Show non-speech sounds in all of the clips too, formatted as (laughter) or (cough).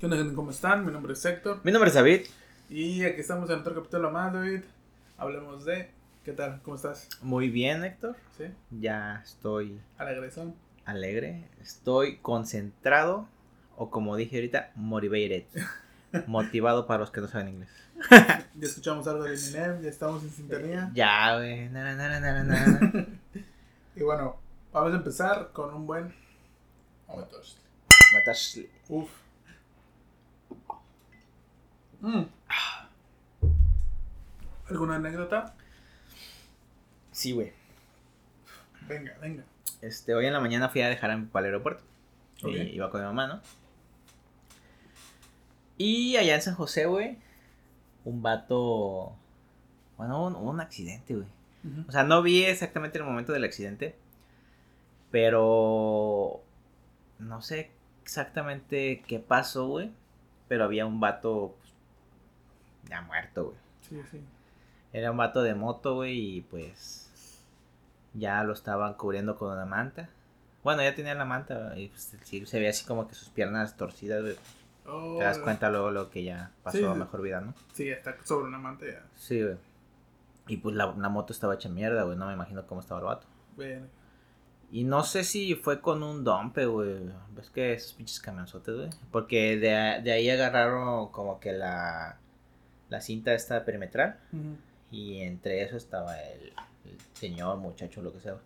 ¿Qué onda, gente? ¿Cómo están? Mi nombre es Héctor. Mi nombre es David. Y aquí estamos en otro capítulo más, David. Hablemos de. ¿Qué tal? ¿Cómo estás? Muy bien, Héctor. ¿Sí? Ya estoy Alegresón. alegre. Estoy concentrado. O como dije ahorita, motivated. (laughs) Motivado para los que no saben inglés. (laughs) Ya escuchamos algo de Eminem, ya estamos en sintonía. Ya, güey. Na, na, na. (laughs) Y bueno, vamos a empezar con un buen. Uf. Mm. ¿Alguna anécdota? Sí, güey. Venga, venga. Este, hoy en la mañana fui a dejar a mi papá al aeropuerto. Y iba con mi mamá, ¿no? Y allá en San José, güey, un vato. Bueno, un, un accidente, güey. O sea, no vi exactamente el momento del accidente. Pero. No sé exactamente qué pasó, güey. Pero había un vato. Ya muerto, güey. Sí, sí. Era un vato de moto, güey, y pues. Ya lo estaban cubriendo con una manta. Bueno, ya tenía la manta, y pues sí, se veía así como que sus piernas torcidas, güey. Oh, Te das cuenta luego lo que ya pasó Sí, a mejor vida, ¿no? Sí, está sobre una manta ya. Sí, güey. Y pues la, la moto estaba hecha mierda, güey. No me imagino cómo estaba el vato. Ven. Y no sé si fue con un dompe, güey. ¿Ves que esos pinches camionzotes, güey? Porque de, de ahí agarraron como que la, la cinta esta perimetral. Y entre eso estaba el, el señor, muchacho, lo que sea.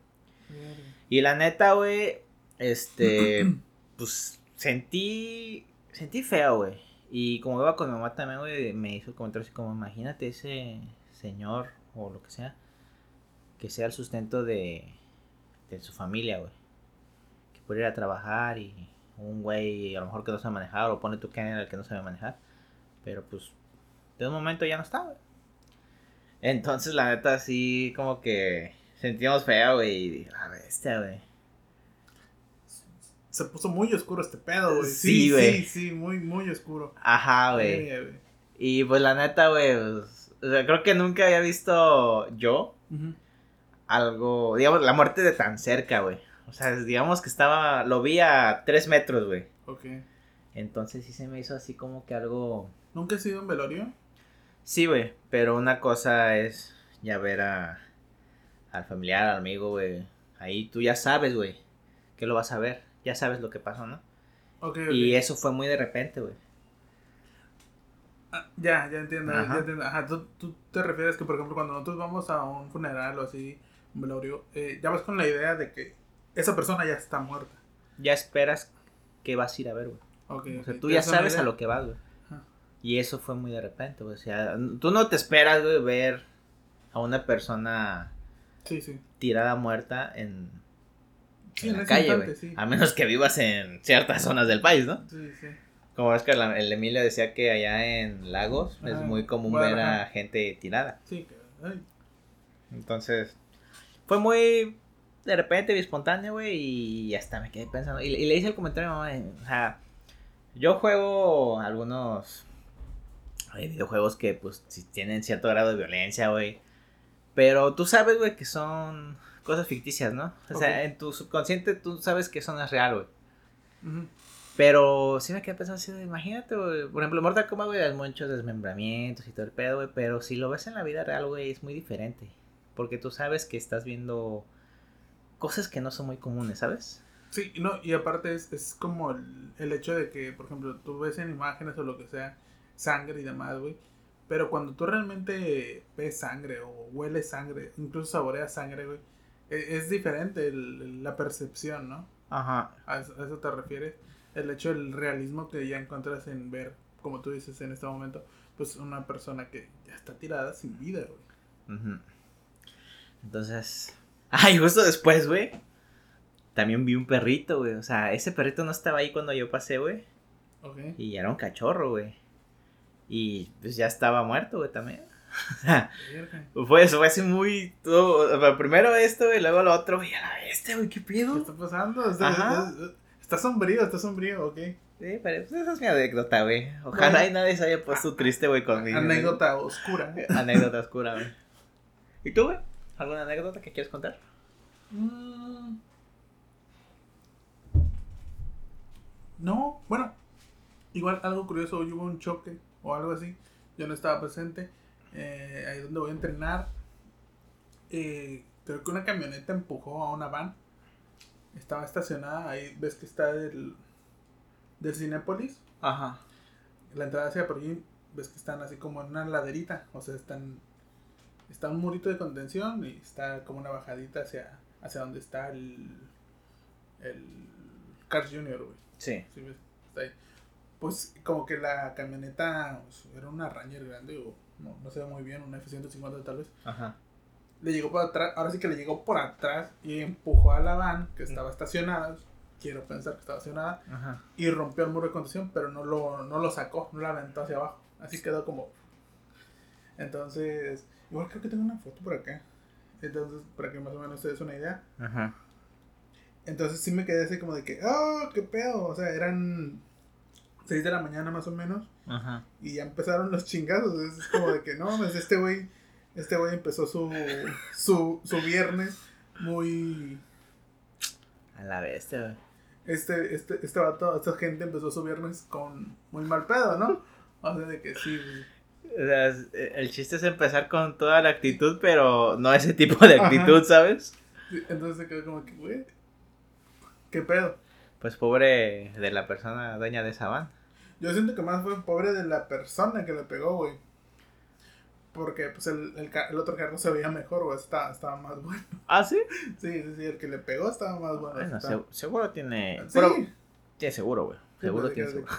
Y la neta, güey, este, (clears throat) pues sentí, sentí feo, güey. Y como iba con mi mamá también, güey, me hizo el comentario así como, imagínate ese señor o lo que sea, que sea el sustento de, de su familia, güey. Que puede ir a trabajar y un güey a lo mejor que no sabe manejar o pone tu que era el que no sabe manejar. Pero pues, de un momento ya no está, güey. Entonces, la neta, sí, como que sentimos feo, güey. Y dije, a bestia, güey. Se puso muy oscuro este pedo, güey. Sí, Sí, güey. sí, sí, muy, muy oscuro. Ajá, güey. Y pues la neta, güey, pues, o sea, creo que nunca había visto yo algo, digamos, la muerte de tan cerca, güey. O sea, digamos que estaba, lo vi a tres metros, güey. Ok. Entonces sí se me hizo así como que algo... ¿Nunca has ido un velorio? Sí, güey, pero una cosa es ya ver a, al familiar, al amigo, güey. Ahí tú ya sabes, güey, que lo vas a ver. Ya sabes lo que pasó, ¿no? Ok, ok. Y eso fue muy de repente, güey. Ah, ya, ya entiendo, Ajá. ya entiendo. Ajá, ¿tú, tú te refieres que, por ejemplo, cuando nosotros vamos a un funeral o así, un velorio, eh, ya vas con la idea de que esa persona ya está muerta. Ya esperas que vas a ir a ver, güey. Ok, O sea, tú ¿te ya sabes a lo que vas, güey. Y eso fue muy de repente, güey. O sea, tú no te esperas, güey, ver a una persona Sí, sí. tirada muerta en, Sí, en en la calle, güey. sí. A menos que vivas en ciertas zonas del país, ¿no? Sí, sí. Como es que la- el Emilio decía que allá en Lagos es muy común ver a gente tirada. Sí, ay, Entonces, fue muy de repente, espontáneo, güey, y hasta me quedé pensando. Y, y le hice el comentario a mi mamá, eh, o sea, yo juego algunos eh, videojuegos que, pues, sí tienen cierto grado de violencia, güey. Pero tú sabes, güey, que son cosas ficticias, ¿no? O sea, en tu subconsciente tú sabes que eso no es real, güey. Pero sí me quedé pensando así, imagínate, güey. Por ejemplo, Mortal Kombat, güey, hay muchos desmembramientos y todo el pedo, güey. Pero si lo ves en la vida real, güey, es muy diferente. Porque tú sabes que estás viendo cosas que no son muy comunes, ¿sabes? Sí, no, y aparte es, es como el, el hecho de que, por ejemplo, tú ves en imágenes o lo que sea, sangre y demás, güey. Pero cuando tú realmente ves sangre o hueles sangre, incluso saboreas sangre, güey, e- es, diferente el- la percepción, ¿no? Ajá. ¿A eso, a eso te refieres? El hecho del realismo que ya encuentras en ver, como tú dices en este momento, pues una persona que ya está tirada sin vida, güey. Entonces. Ay, justo después, güey. También vi un perrito, güey. O sea, ese perrito no estaba ahí cuando yo pasé, güey. Ok. Y era un cachorro, güey. Y pues ya estaba muerto, güey, también. (laughs) Fue eso, fue así muy. todo- primero esto y luego lo otro, güey. A la bestia, güey, ¿qué ¿Qué pedo? está pasando? Está, Ajá. está- está sombrío, está sombrío, ok. Sí, pero pues, esa es mi anécdota, güey. Ojalá Bueno. y nadie se haya puesto triste, güey, conmigo. Anécdota oscura. (laughs) Anécdota oscura, güey. ¿Y tú, güey? ¿Alguna anécdota que quieres contar? Mm. No, bueno, Igual algo curioso, hoy hubo un choque o algo así. Yo no estaba presente. Eh, ahí donde voy a entrenar. Eh, creo que una camioneta empujó a una van. Estaba estacionada. Ahí ves que está del, del Cinépolis. Ajá. La entrada hacia por allí. Ves que están así como en una laderita. O sea, están. Está un murito de contención y está como una bajadita hacia, hacia donde está el. El. Cars Junior, güey. Sí. Sí, está ahí. Pues como que la camioneta pues, era una Ranger grande o no, no se ve muy bien, una F-150 tal vez. Ajá. Le llegó por atrás, ahora sí que le llegó por atrás y empujó a la van que estaba estacionada. Quiero pensar que estaba estacionada. Ajá. Y rompió el muro de contención, pero no lo, no lo sacó, no lo aventó hacia abajo. Así quedó como. Entonces, igual creo que tengo una foto por acá. Entonces, para que más o menos se des una idea. Ajá. Entonces sí me quedé así como de que, oh, qué pedo. O sea, eran 6 de la mañana más o menos. Ajá. Y ya empezaron los chingazos. Es como de que no mames, este güey. Este güey empezó su, su, su viernes muy. A la bestia, güey. Este, este, este vato, esta gente empezó su viernes con muy mal pedo, ¿no? O sea, de que sí, güey. O sea, eh, el chiste es empezar con toda la actitud, pero no ese tipo de actitud, ¿sabes? Sí, Entonces se quedó como que, güey. ¿Qué pedo? Pues pobre de la persona dueña de esa van. Yo siento que más fue pobre de la persona que le pegó, güey. Porque pues el, el, el otro carro se veía mejor, güey. Estaba, estaba más bueno. ¿Ah, sí? Sí, sí, sí, el que le pegó estaba más bueno. Bueno, se- seguro tiene... Sí. Pero, tiene seguro, güey. Seguro tiene de que- seguro.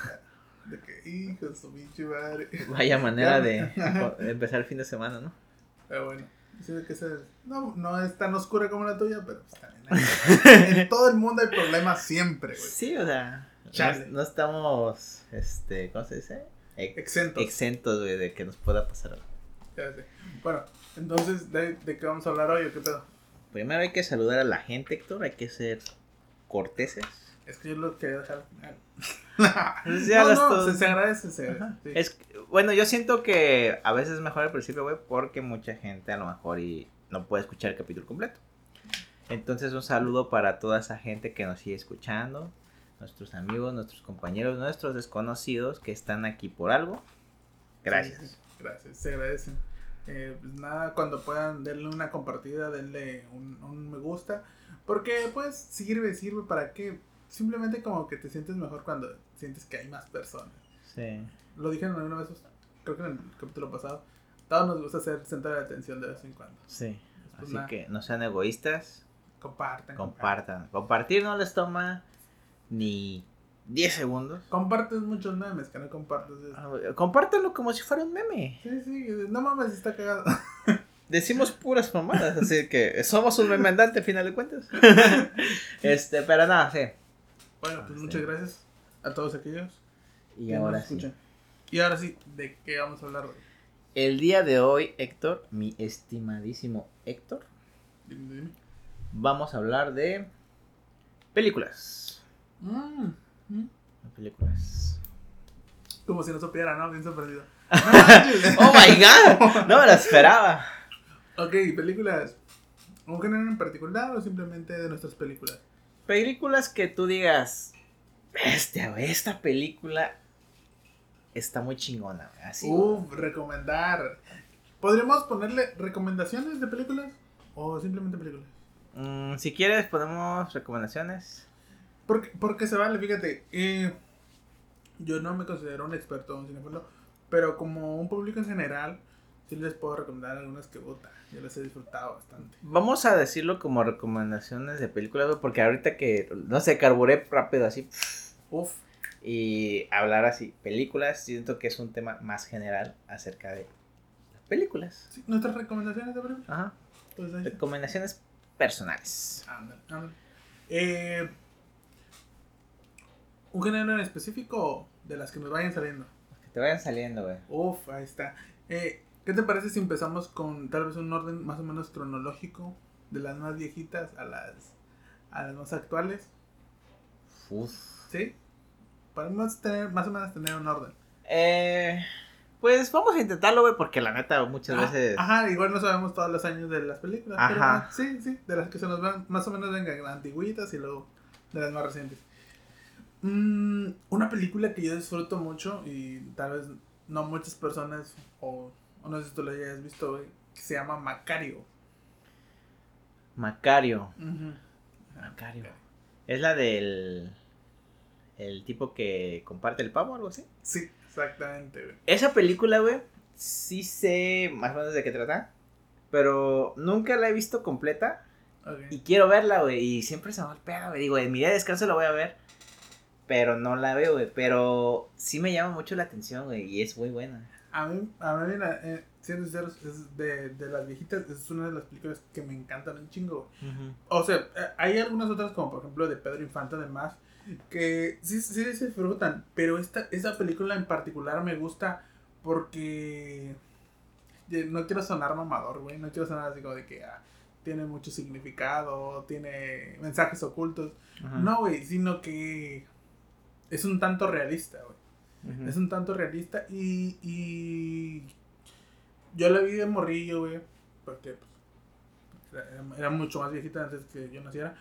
De que, hijo su pinche madre. (laughs) Vaya manera de de empezar el fin de semana, ¿no? Pero bueno, que no, no es tan oscura como la tuya, pero pues también hay- (laughs) En todo el mundo hay problemas siempre, güey. Sí, o sea, no, no estamos, este, ¿cómo se dice? Ex- Exentos. exentos, güey, de que nos pueda pasar algo. Ya sé. Bueno, entonces, ¿de, ¿de qué vamos a hablar hoy o qué pedo? Primero hay que saludar a la gente, Héctor, hay que ser corteses. Es que yo lo quería dejar al final. (laughs) Pues ya no, no, todos- se, se agradece, se Ajá. agradece. sí. Es, bueno, yo siento que a veces es mejor al principio, güey, porque mucha gente a lo mejor y no puede escuchar el capítulo completo. Entonces un saludo para toda esa gente que nos sigue escuchando, nuestros amigos, nuestros compañeros, nuestros desconocidos que están aquí por algo. Gracias. Sí, sí, gracias, se agradecen. Eh, pues nada, cuando puedan denle una compartida, denle un, un me gusta. Porque pues sirve, sirve para que simplemente como que te sientes mejor cuando sientes que hay más personas. Sí. Lo dije alguna vez, creo que en el capítulo pasado. Todos nos gusta hacer centro de atención de vez en cuando. Sí. Así que no sean egoístas, compartan. compartan. Compartir no les toma ni 10 segundos. Compartes muchos memes que no compartes. es- Ah, güey, Compártanlo como si fuera un meme. Sí, sí, no mames, está cagado. (laughs) Decimos puras mamadas, así que somos un meme andante, a final de cuentas. (laughs) este, pero nada, sí. Bueno, pues Ah, muchas sí. gracias a todos aquellos Y que ahora nos sí. Y ahora sí, ¿de qué vamos a hablar hoy? El día de hoy, Héctor, mi estimadísimo Héctor, Dime, dime. vamos a hablar de películas. Mm, mm. Películas. Como si no supiera, ¿no? Bien sorprendido. (laughs) ¡Oh my god! No me lo esperaba. ok, películas. ¿Un género en particular o simplemente de nuestras películas? Películas que tú digas, bestia, güey, esta película está muy chingona, güey, Así. Uf, recomendar. ¿Podríamos ponerle recomendaciones de películas? ¿O simplemente películas? Mm, si quieres, ponemos recomendaciones. Porque, porque se vale, fíjate. eh, yo no me considero un experto en cinéfilo, pero como un público en general, sí les puedo recomendar algunas que puta, yo las he disfrutado bastante. Vamos a decirlo como recomendaciones de películas, porque ahorita que, no sé, carburé rápido así Y hablar así, películas, siento que es un tema más general acerca de las películas. sí, nuestras recomendaciones de películas. Ajá. Pues. Recomendaciones personales. Eh, un género en específico de las que nos vayan saliendo. Que te vayan saliendo, güey. Uf, ahí está. Eh, ¿Qué te parece si empezamos con tal vez un orden más o menos cronológico de las más viejitas a las, a las más actuales? Uf. ¿Sí? Podemos tener, más o menos tener un orden. Eh, pues vamos a intentarlo, güey, porque la neta muchas Ah, veces... Ajá, igual no sabemos todos los años de las películas. Ajá. sí, sí, de las que se nos van, más o menos vengan antiguitas y luego de las más recientes. Mm, una película que yo disfruto mucho y tal vez no muchas personas, o, no sé si tú la hayas visto, güey, que se llama Macario. Macario. Macario. Es la del. El tipo que comparte el pavo o algo así. Sí, exactamente, güey. Esa película, güey, sí sé más o menos de qué trata. Pero nunca la he visto completa. Y quiero verla, güey. Y siempre se me va el pedo, güey. Digo, en mi día de descanso la voy a ver. Pero no la veo, güey. Pero sí me llama mucho la atención, güey. Y es muy buena. A mí, a mí eh, siendo sincero, es de, de las viejitas, es una de las películas que me encantan un chingo. O sea, eh, hay algunas otras, como por ejemplo de Pedro Infante, además, que sí, sí se disfrutan. Pero esta, esta película en particular me gusta porque. No quiero sonar mamador, güey. No quiero sonar así como de que. Ah, tiene mucho significado, tiene mensajes ocultos. No, güey, sino que es un tanto realista, güey. Es un tanto realista y, y yo la vi de morrillo, güey, porque pues, era, mucho más viejita antes que yo naciera.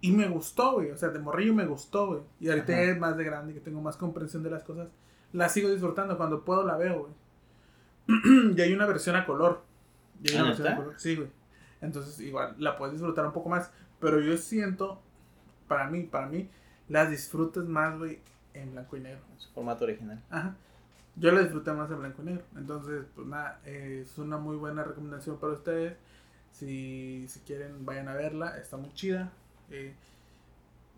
Y me gustó, güey, o sea, de morrillo me gustó, güey. Y ahorita es más de grande, que tengo más comprensión de las cosas, la sigo disfrutando, cuando puedo la veo, güey. (clears throat) y hay una versión a color. Y hay una ¿Ah, versión a color, sí, güey. Entonces, igual, la puedes disfrutar un poco más. Pero yo siento, para mí, para mí, las disfrutas más, güey, en blanco y negro. En su formato original. Ajá. Yo la disfruté más en blanco y negro. Entonces, pues nada, es una muy buena recomendación para ustedes. Si, si quieren, vayan a verla. Está muy chida. Eh,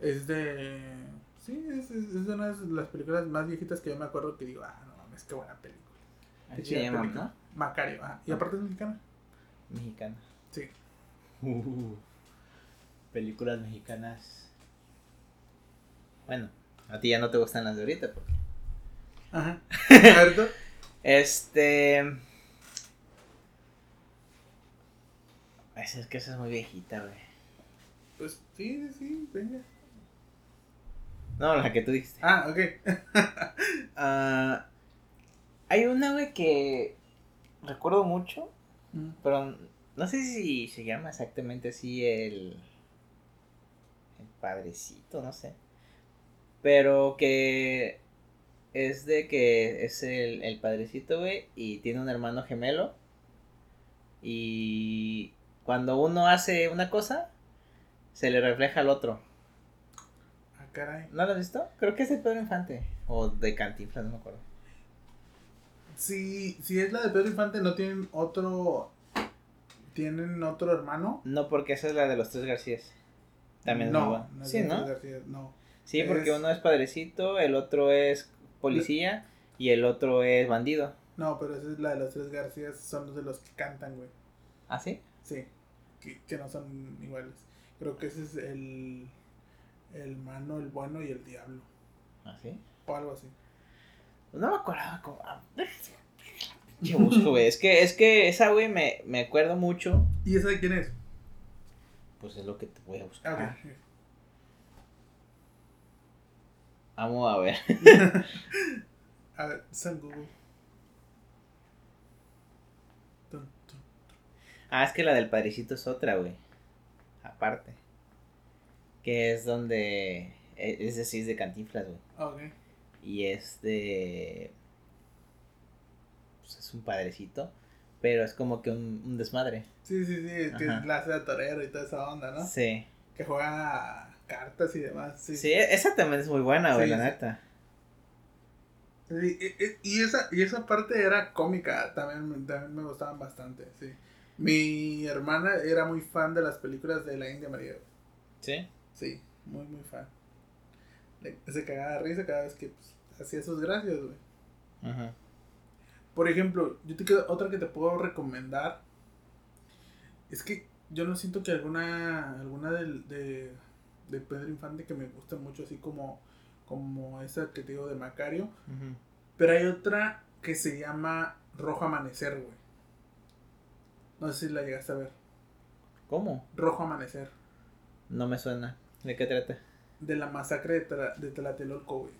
es de. Sí, es, es, de una de las películas más viejitas que yo me acuerdo que digo, ah, no mames, qué buena película. Qué se llama, ¿no? Macario, ajá. Y aparte es mexicana. Mexicana. Sí. Uh, películas mexicanas. Bueno, a ti ya no te gustan las de ahorita, porque. Ajá. (laughs) ¿Cierto? este. Es que esa es muy viejita, güey. Pues sí, sí, venga. No, la que tú dijiste. Ah, ok. (laughs) Ah, hay una, güey, que recuerdo mucho, mm. pero no sé si se llama exactamente así el. El padrecito, no sé. Pero que es de que es el, el padrecito, güey, y tiene un hermano gemelo. Y cuando uno hace una cosa, se le refleja al otro. Ah, caray. ¿No lo has visto? Creo que es de Pedro Infante. O de Cantinflas, no me acuerdo. Si, si es la de Pedro Infante, ¿no tienen otro. ¿Tienen otro hermano? No, porque esa es la de los tres Garcías. También no, no sí, ¿no? no. Sí, porque uno es padrecito, el otro es policía y el otro es bandido. No, pero esa es la de los tres García, son los de los que cantan, güey. ¿Ah, sí? Sí, que, no son iguales. Creo que ese es el, el mano, el bueno y el diablo. ¿Ah, sí? O algo así. No me acuerdo cómo... Yo busco, güey. Es que, es que esa, güey, me, me acuerdo mucho. ¿Y esa de quién es? Pues es lo que te voy a buscar. Ah, Vamos a ver. (laughs) a ver, San Google. Ah, es que la del padrecito es otra, güey. Aparte. Que es donde. E, es decir, es de Cantinflas, güey. Ok. Y es de. Pues es un padrecito. Pero es como que un, desmadre. Sí, sí, sí. Que la hace de torero y toda esa onda, ¿no? Sí. Que juega cartas y demás. Sí, sí esa también es muy buena, güey, la neta. y, esa, y esa parte era cómica, también, también me gustaban bastante, sí. Mi hermana era muy fan de las películas de la India María. ¿Sí? Sí, muy, muy fan. se cagaba de risa cada vez que pues, hacía sus gracias, güey. Ajá. Por ejemplo, yo te quedo, otra que te puedo recomendar. Es que yo no siento que alguna, alguna de de Pedro Infante que me gusta mucho, así como, como esa que te digo de Macario. Pero hay otra que se llama Rojo Amanecer, güey. No sé si la llegaste a ver. ¿Cómo? Rojo Amanecer. No me suena. ¿De qué trata? De la masacre de, de Tlatelolco, güey.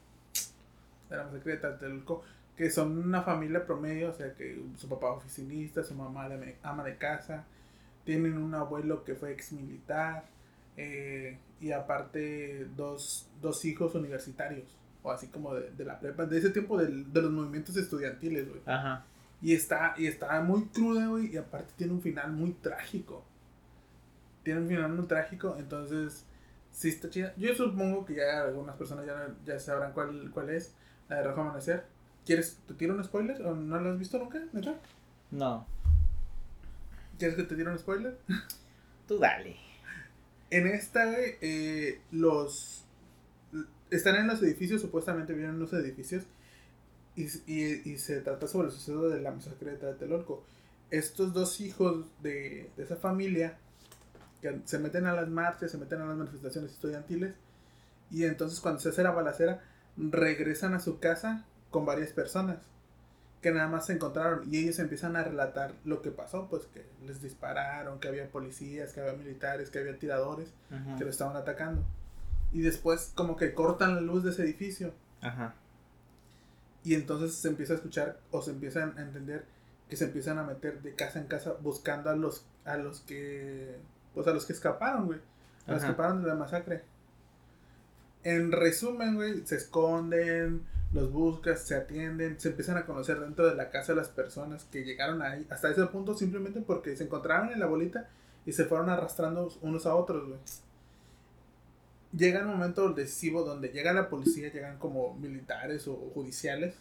De la masacre de Tlatelolco. Que son una familia promedio, o sea que su papá oficinista, su mamá de, ama de casa. Tienen un abuelo que fue ex militar Eh, y aparte, dos, dos hijos universitarios. O así como de, de la prepa. De ese tiempo del- de los movimientos estudiantiles, güey. Ajá. Y está, y está muy cruda, güey. Y aparte tiene un final muy trágico. Tiene un final muy trágico. Entonces, sí está chida. Yo supongo que ya algunas personas ya, ya sabrán cuál, cuál es. La de Rojo Amanecer. ¿Quieres te tiro un spoiler? ¿O no la has visto nunca? ¿Neta? No, ¿Quieres que te tire un spoiler? tú dale. En esta, güey, eh, los. Están en los edificios, supuestamente vienen en los edificios. Y, y, y se trata sobre el suceso de la masacre de Tlatelolco. Estos dos hijos de, de esa familia que se meten a las marchas, se meten a las manifestaciones estudiantiles. Y entonces, cuando se hace la balacera, regresan a su casa con varias personas que nada más se encontraron y ellos empiezan a relatar lo que pasó, pues que les dispararon, que había policías, que había militares, que había tiradores que lo estaban atacando. Y después como que cortan la luz de ese edificio Ajá. Y entonces se empieza a escuchar o se empiezan a entender que se empiezan a meter de casa en casa buscando a los a los que pues a los que escaparon, güey. A los que escaparon de la masacre. En resumen, güey, se esconden, los buscas, se atienden, se empiezan a conocer dentro de la casa las personas que llegaron ahí hasta ese punto simplemente porque se encontraron en la bolita y se fueron arrastrando unos a otros, güey. Llega el momento decisivo donde llega la policía, llegan como militares o judiciales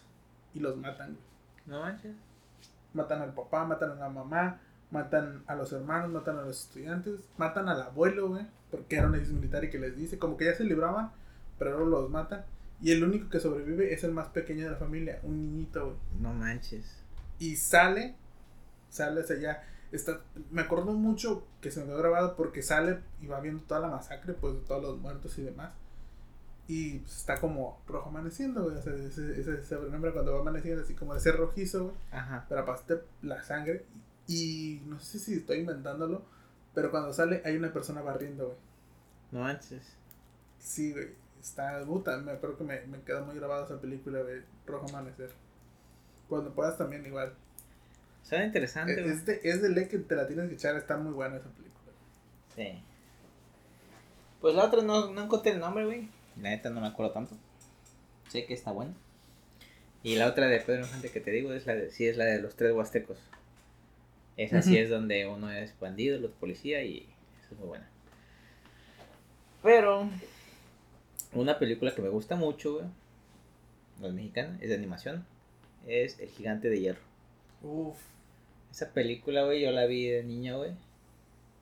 y los matan. No manches. Matan al papá, matan a la mamá, matan a los hermanos, matan a los estudiantes, matan al abuelo, güey, porque era un ex militar y que les dice, como que ya se libraban, pero luego los matan. Y el único que sobrevive es el más pequeño de la familia, un niñito, güey. No manches. Y sale, sale hacia allá. Está, me acuerdo mucho que se me quedó grabado porque sale y va viendo toda la masacre, pues de todos los muertos y demás. Y pues, está como rojo amaneciendo, güey. O sea, ese, ese sobrenombre cuando va amaneciendo, así como de ser rojizo, güey Ajá. para pasarte la sangre. Y no sé si estoy inventándolo, pero cuando sale hay una persona barriendo, güey. No manches. Sí, güey. Está puta, me acuerdo que me, me quedó muy grabada esa película, güey. Rojo Amanecer. Cuando puedas también igual. Suena interesante, Es, güey. es de, es de ley que te la tienes que echar, está muy buena esa película. Sí. Pues la otra no, no encontré el nombre, güey. La neta no me acuerdo tanto. Sé que está buena. Y la otra de Pedro Infante que te digo es la de, sí es la de los tres huastecos. Esa sí es donde uno es bandido, el otro policía y esa es muy buena. Pero una película que me gusta mucho, güey, no es mexicana, es de animación, es El Gigante de Hierro. Uf. Esa película, güey, yo la vi de niño, güey.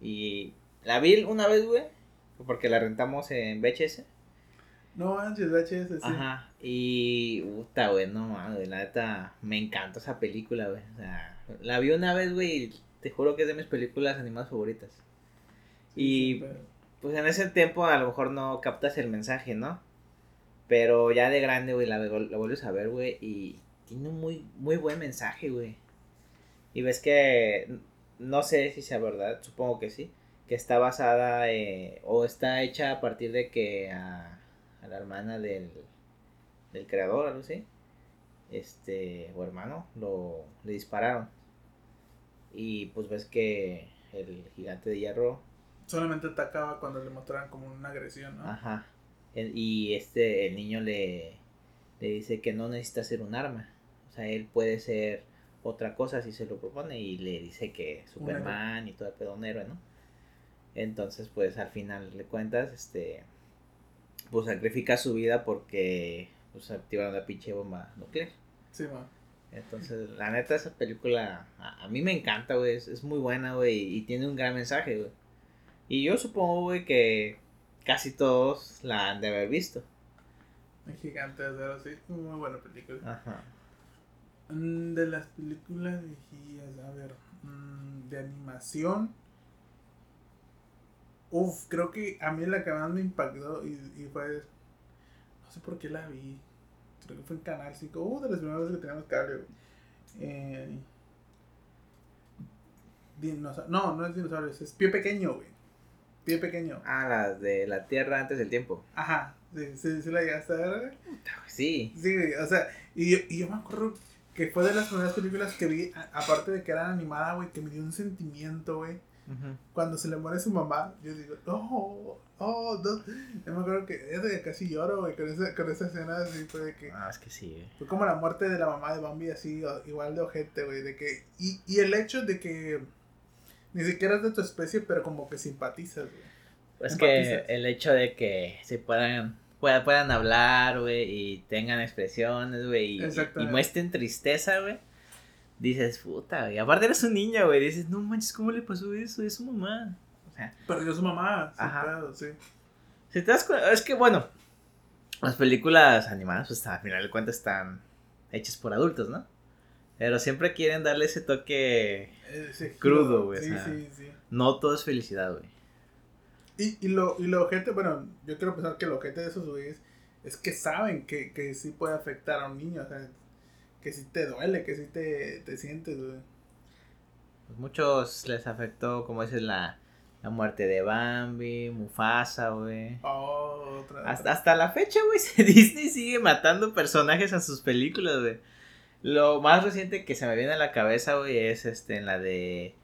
Y la vi una vez, güey, porque la rentamos en VHS. No manches, VHS, sí. Ajá. Y, puta, güey, no mames, la neta, me encantó esa película, güey. O sea, la vi una vez, güey, y te juro que es de mis películas animadas favoritas. Sí, y, sí, pero- pues en ese tiempo a lo mejor no captas el mensaje, ¿no? Pero ya de grande, güey, la, la vuelves a ver, güey, y tiene un muy, muy buen mensaje, güey. Y ves que, no sé si sea verdad, supongo que sí, que está basada eh, o está hecha a partir de que a, a la hermana del, del creador, algo así, este, o hermano, lo, le dispararon. Y pues ves que el gigante de hierro Solamente atacaba cuando le mostraban como una agresión, ¿no? Ajá. El- y este, el niño le, le dice que no necesita ser un arma. O sea, él puede ser otra cosa si se lo propone y le dice que Superman y todo el pedo un héroe, ¿no? Entonces, pues al final le cuentas, este, pues sacrifica su vida porque pues activaron la pinche bomba nuclear. Sí, man. Entonces, la neta, esa película a, a mí me encanta, güey. Es, es muy buena, güey. Y tiene un gran mensaje, güey. Y yo supongo, güey, que casi todos la han de haber visto. El gigante de acero, sí. Muy buena película. Ajá. Mm, De las películas viejas, a ver, mm, de animación. Uf, creo que a mí la que más me impactó y, y fue. No sé por qué la vi. Creo que fue en Canal 5. Uh, de las primeras veces que teníamos cable. Eh, no, no es dinosaurios, es pie pequeño, güey. Pie pequeño. Ah, las de la Tierra antes del tiempo. Ajá, sí, sí, sí la llegaste a ver, güey. Sí. Sí, güey, o sea, y yo, y yo me acuerdo que fue de las primeras películas que vi, aparte de que era animada, güey, que me dio un sentimiento, güey. Cuando se le muere su mamá, yo digo, no, oh, no. Yo me acuerdo que casi lloro, güey, con esa, con esa escena así, fue de que. Ah, es que sí, güey. Fue como la muerte de la mamá de Bambi, así, igual de ojete, güey, de que. Y, y el hecho de que. Ni siquiera es de tu especie, pero como que simpatizas, güey. Es que el hecho de que se puedan puedan, puedan hablar, güey, y tengan expresiones, güey, y, y, muestren tristeza, güey. Dices, puta, güey. Aparte eres un niño, güey. Dices, no manches, ¿cómo le pasó eso? Es su mamá. O sea, Perdió su mamá. Ajá. sí. Si te das cuenta, es que bueno, las películas animadas, pues al final de cuentas están hechas por adultos, ¿no? Pero siempre quieren darle ese toque crudo, güey. Sí, sí, sí. No todo es felicidad, güey. Y, y, lo, y lo ojete, bueno, yo quiero pensar que lo ojete de esos güeyes es que saben que, que sí puede afectar a un niño, o sea, que sí te duele, que sí te, te sientes, güey. Pues muchos les afectó, como dices, la, la muerte de Bambi, Mufasa, güey. Oh, otra, hasta, hasta la fecha, güey, (laughs) Disney sigue matando personajes a sus películas, güey. Lo más reciente que se me viene a la cabeza, güey, es este en la de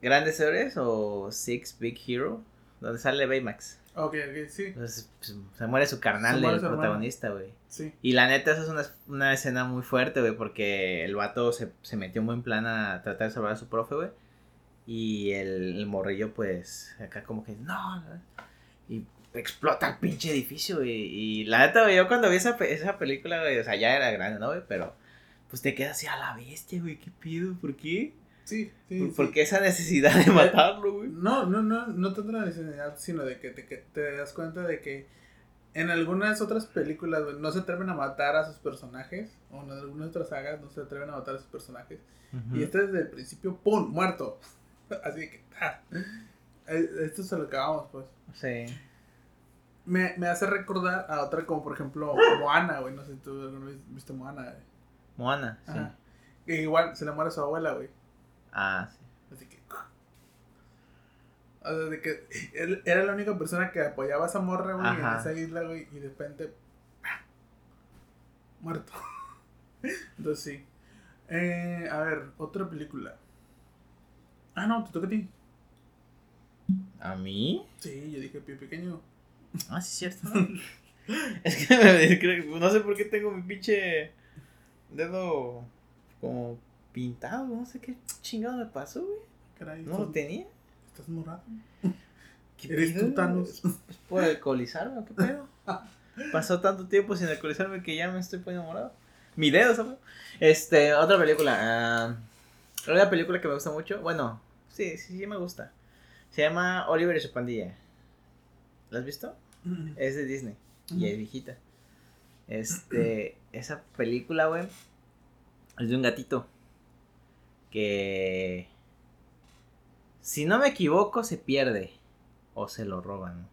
Grandes Héroes o Six Big Hero, donde sale Baymax. Ok, ok, sí. Pues, se muere su carnal del protagonista, güey. Sí. Y la neta, esa es una, una escena muy fuerte, güey, porque el vato se, se metió muy en plan a tratar de salvar a su profe, güey. Y el, el, morrillo, pues, acá como que, no, y explota el pinche edificio, güey. Y la neta, güey, yo cuando vi esa, esa película, güey, o sea, ya era grande, ¿no, güey? Pero, pues te quedas así a la bestia, güey, ¿qué pido? ¿Por qué? Sí, sí. ¿Por, qué esa necesidad de matarlo, güey? No, no, no, no tanto la necesidad, sino de que te, que te das cuenta de que en algunas otras películas no se atreven a matar a sus personajes, o en algunas otras sagas no se atreven a matar a sus personajes. Y este desde el principio, ¡pum! muerto. (laughs) Así que, ah, eh, esto se lo acabamos, pues. Sí. Me, me hace recordar a otra como por ejemplo Moana, güey. No sé si tú alguna vez viste Moana, güey. Moana, sí. igual se le muere a su abuela, güey. Ah, sí. Así que. O sea, de que él era la única persona que apoyaba a esa morra, güey, en esa isla, güey, y de repente. Muerto. (laughs) Entonces sí. Eh, a ver, otra película. Ah, no, te toca a ti. ¿A mí? Sí, yo dije pie pequeño. Ah, sí, (laughs) es (laughs) cierto. es que no sé por qué tengo mi pinche dedo como pintado, no sé qué chingado me pasó, güey. Caray, no lo tenía. Estás morado. (laughs) ¿Qué ¿Eres tú, Thanos? ¿Por alcoholizarme qué pedo? (laughs) Pasó tanto tiempo sin alcoholizarme que ya me estoy poniendo morado. Mi dedo, ¿sabes? Este, otra película. Uh, otra película que me gusta mucho. Bueno, sí, sí, sí me gusta. Se llama Oliver y su pandilla. ¿La has visto? Mm. Es de Disney. Y es viejita. Este, esa película, güey, es de un gatito que si no me equivoco se pierde o se lo roban.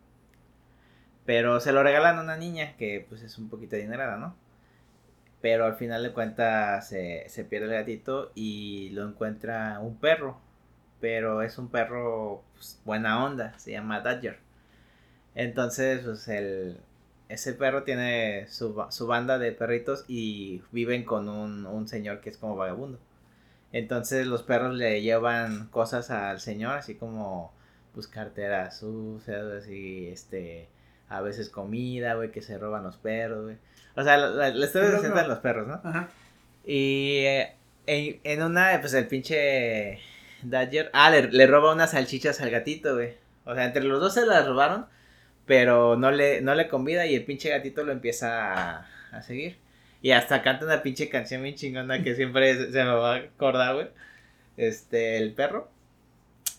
Pero se lo regalan a una niña que pues es un poquito adinerada, ¿no? Pero al final de cuentas se, se pierde el gatito y lo encuentra un perro. Pero es un perro pues, buena onda, se llama Dodger. Entonces, pues el, ese perro tiene su, su, banda de perritos y viven con un, un señor que es como vagabundo. Entonces los perros le llevan cosas al señor, así como pues carteras sucias, así, este, a veces comida, güey, que se roban los perros, güey. O sea, la, la historia se los perros, ¿no? Ajá. Y eh, en, una, pues el pinche Dodger, ah, le, le, roba unas salchichas al gatito, güey. O sea, entre los dos se las robaron, pero no le, no le convida y el pinche gatito lo empieza a, a seguir. Y hasta canta una pinche canción bien chingona que siempre se me va a acordar, güey. Este, el perro.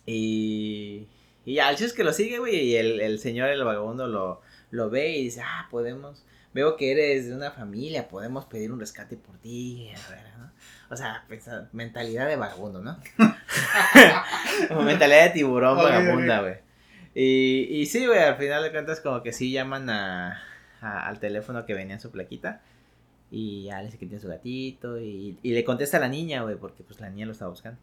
Y. Y ya, el es que lo sigue, güey. Y el, el señor, el vagabundo, lo, lo ve y dice: Ah, podemos. Veo que eres de una familia, podemos pedir un rescate por ti. ¿no? O sea, mentalidad de vagabundo, ¿no? (laughs) como mentalidad de tiburón vagabunda, güey. Y, y sí, güey, al final de cuentas, como que sí llaman a, al teléfono que venía en su plaquita. Y ya le dice que tiene su gatito. Y, y le contesta a la niña, güey, porque pues la niña lo estaba buscando.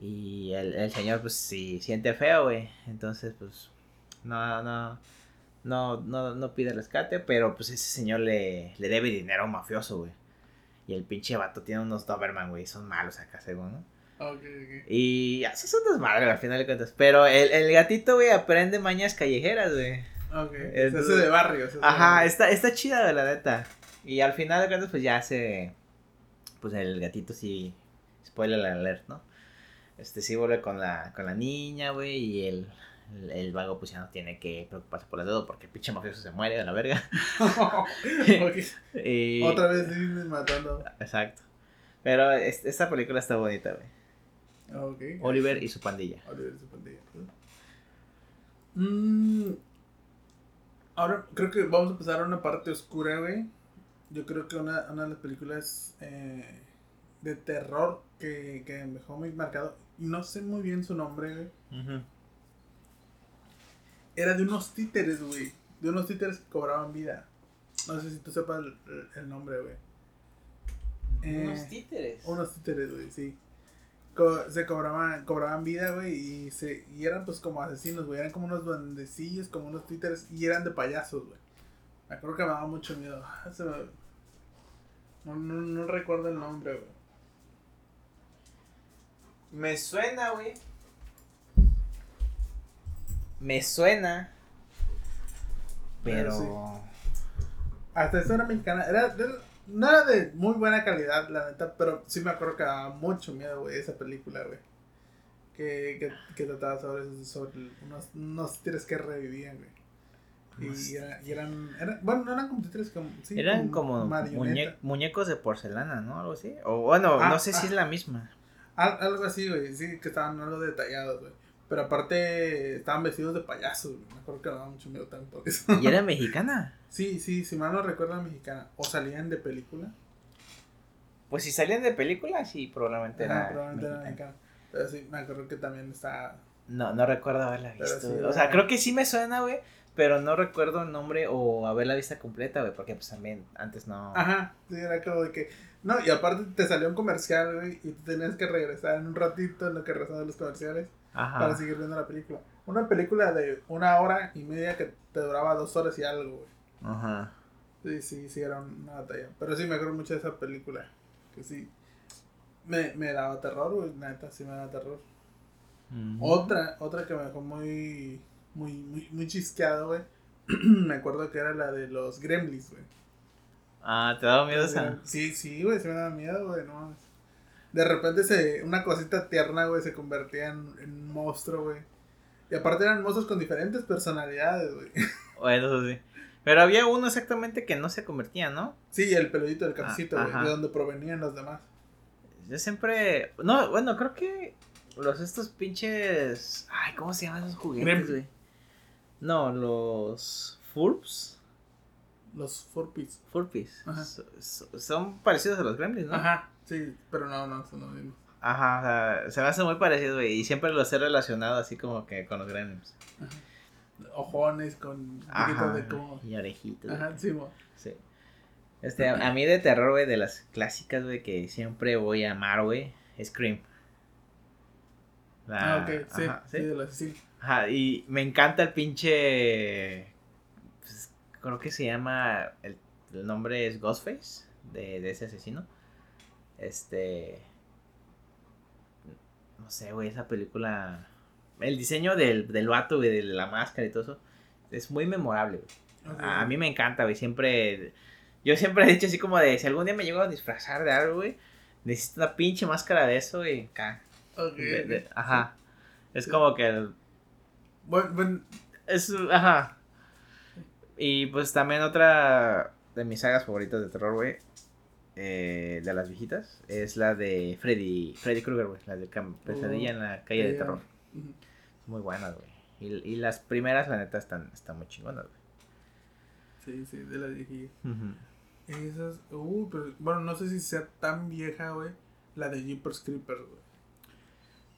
Y el, el señor, pues sí, siente feo, güey. Entonces, pues, no, no, no, no, no pide rescate. Pero pues ese señor le, le debe dinero a un mafioso, güey. Y el pinche vato tiene unos Doberman, güey. Son malos acá, según, ¿no? Ok, ok. Y es un desmadre al final de cuentas. Pero el, el gatito, güey, aprende mañas callejeras, güey. Ok. Entonces- de barrio. Ajá, está, está chida, la neta. Y al final de cuentas, pues ya se. Pues el gatito sí. Spoiler alert, ¿no? Este sí vuelve con la, con la niña, güey. Y el, el, el vago, pues ya no tiene que preocuparse por el dedo porque el pinche mafioso se muere de la verga. (laughs) (laughs) Y- Otra vez Disney matando. Exacto. Pero es- esta película está bonita, güey. Ok. Oliver y su pandilla. Oliver y su pandilla. Mm, ahora creo que vamos a empezar a una parte oscura, güey. Yo creo que una, una de las películas eh, de terror que, que me dejó muy marcado, y no sé muy bien su nombre, güey. Era de unos títeres, güey. De unos títeres que cobraban vida. No sé si tú sepas el, el nombre, güey. Eh, Unos títeres. Unos títeres, güey, sí. Co- se cobraban, cobraban vida, güey, y, se, y eran pues como asesinos, güey. Eran como unos duendecillos, como unos títeres, y eran de payasos, güey. Me acuerdo que me daba mucho miedo. (laughs) Se me- No, no, no recuerdo el nombre, güey. Me suena, güey. Me suena. Pero. Pero Hasta eso era mexicana. Era, era- no era de muy buena calidad, la neta, pero sí me acuerdo que daba mucho miedo, güey, esa película, güey. Que, que, que trataba sobre, sobre unos, unos títeres que revivían, güey. Y, era- y eran, eran, bueno, no eran como títeres, como, sí, Eran como muñe- muñecos de porcelana, ¿no? Algo así. O bueno, Ah, no sé si ah. es la misma. Al- algo así, güey, sí, que estaban algo detallados, güey. Pero aparte estaban vestidos de payasos, güey. Me acuerdo que daba mucho miedo también por eso. Y era (laughs) mexicana. Sí, sí, si mal no recuerdo, mexicana. O salían de película. Pues si salían de película, sí, probablemente Ajá, era. probablemente era mexicana. mexicana. Pero sí, me acuerdo que también está. No, no recuerdo haberla visto. sí O sea, creo que sí me suena, güey. Pero no recuerdo el nombre o haberla vista completa, güey. Porque pues también antes no. Ajá, sí, era como de que. No, y aparte te salió un comercial, güey, y tú tenías que regresar en un ratito en lo que regresaban los comerciales Ajá. para seguir viendo la película. Una película de una hora y media que te duraba dos horas y algo, güey. Ajá. Sí, sí, sí, era una batalla. Pero sí, me acuerdo mucho de esa película. Que sí. Me, me daba terror, güey, neta, sí me daba terror. Otra, otra que me dejó muy, muy, muy, muy chisqueado, güey. (clears throat) me acuerdo que era la de los Gremlins, güey. Ah, ¿te daba miedo esa? Sí, sí, güey, se me daba miedo, güey, no mames. De repente se, una cosita tierna, güey, se convertía en, en un monstruo, güey. Y aparte eran monstruos con diferentes personalidades, güey. (laughs) Bueno, eso sí. Pero había uno exactamente que no se convertía, ¿no? Sí, el peludito del cafecito, güey, ajá. de donde provenían los demás. Yo siempre. No, bueno, creo que los estos pinches. Ay, ¿cómo se llaman esos juguetes, güey? No, los. Furps. Los Furpies. Furpies. Ajá. So- so- son parecidos a los Gremlins, ¿no? Ajá, sí, pero no, no, son los mismos. Ajá, o sea, se me hace muy parecido, güey. Y siempre los he relacionado así como que con los Gremlins. Ojones con Ajá. de como. Y orejitas. Ajá, sí, mo. Sí. Este, a, a mí de terror, güey, de las clásicas, güey, que siempre voy a amar, güey, Scream. La- Ah, ok, sí, ajá, sí, de los asesinos. Ajá, y me encanta el pinche. pues, creo que se llama. El, el nombre es Ghostface, de, de ese asesino. Este. No sé, güey, esa película. El diseño del, del vato, güey, de la máscara y todo eso. Es muy memorable, güey. A mí me encanta, güey. Siempre. Yo siempre he dicho así como de: si algún día me llego a disfrazar de algo, güey, necesito una pinche máscara de eso, y acá. Ok, de- ok. de- ajá. Es como que. el- Bueno, bueno, es, ajá. Y pues también otra de mis sagas favoritas de terror, güey. eh, de las viejitas. Es la de Freddy. Freddy Krueger, güey. La de Pesadilla en la calle de terror. Muy buenas, güey. Y, y las primeras, la neta, están, están muy chingonas, güey. Sí, sí, de las viejillas. Ujú. Esas, uh, pero bueno, no sé si sea tan vieja, güey. La de Jeepers Creepers, güey.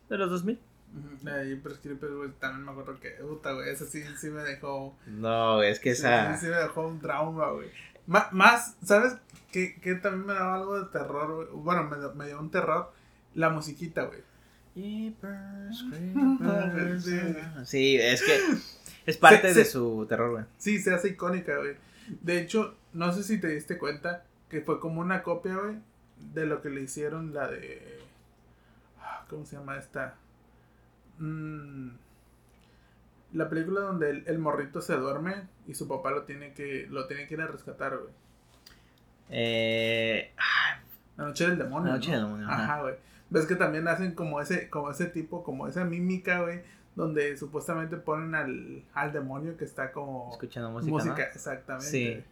De los 2000. Ujú, La de Jeepers Creepers, güey, también me acuerdo que, puta, güey, esa sí, sí me dejó. No, güey, es que esa. Sí, sí me dejó un trauma, güey. Ma- más, ¿sabes? Que, que también me daba algo de terror, güey. Bueno, me, me dio un terror. La musiquita, güey. Sí. (laughs) Sí, es que (laughs) es parte Sí, de sí. su terror, güey. Sí, se hace icónica, güey. De hecho, no sé si te diste cuenta que fue como una copia, güey, de lo que le hicieron la de. ¿Cómo se llama esta? Mm, la película donde el, el morrito se duerme y su papá lo tiene que, lo tiene que ir a rescatar, güey. Eh, La noche del demonio. La noche ¿no? del demonio, ajá. Güey. Ves que también hacen como ese, como ese tipo, como esa mímica, güey, donde supuestamente ponen al, al demonio que está como escuchando música. ¿no? exactamente. Sí.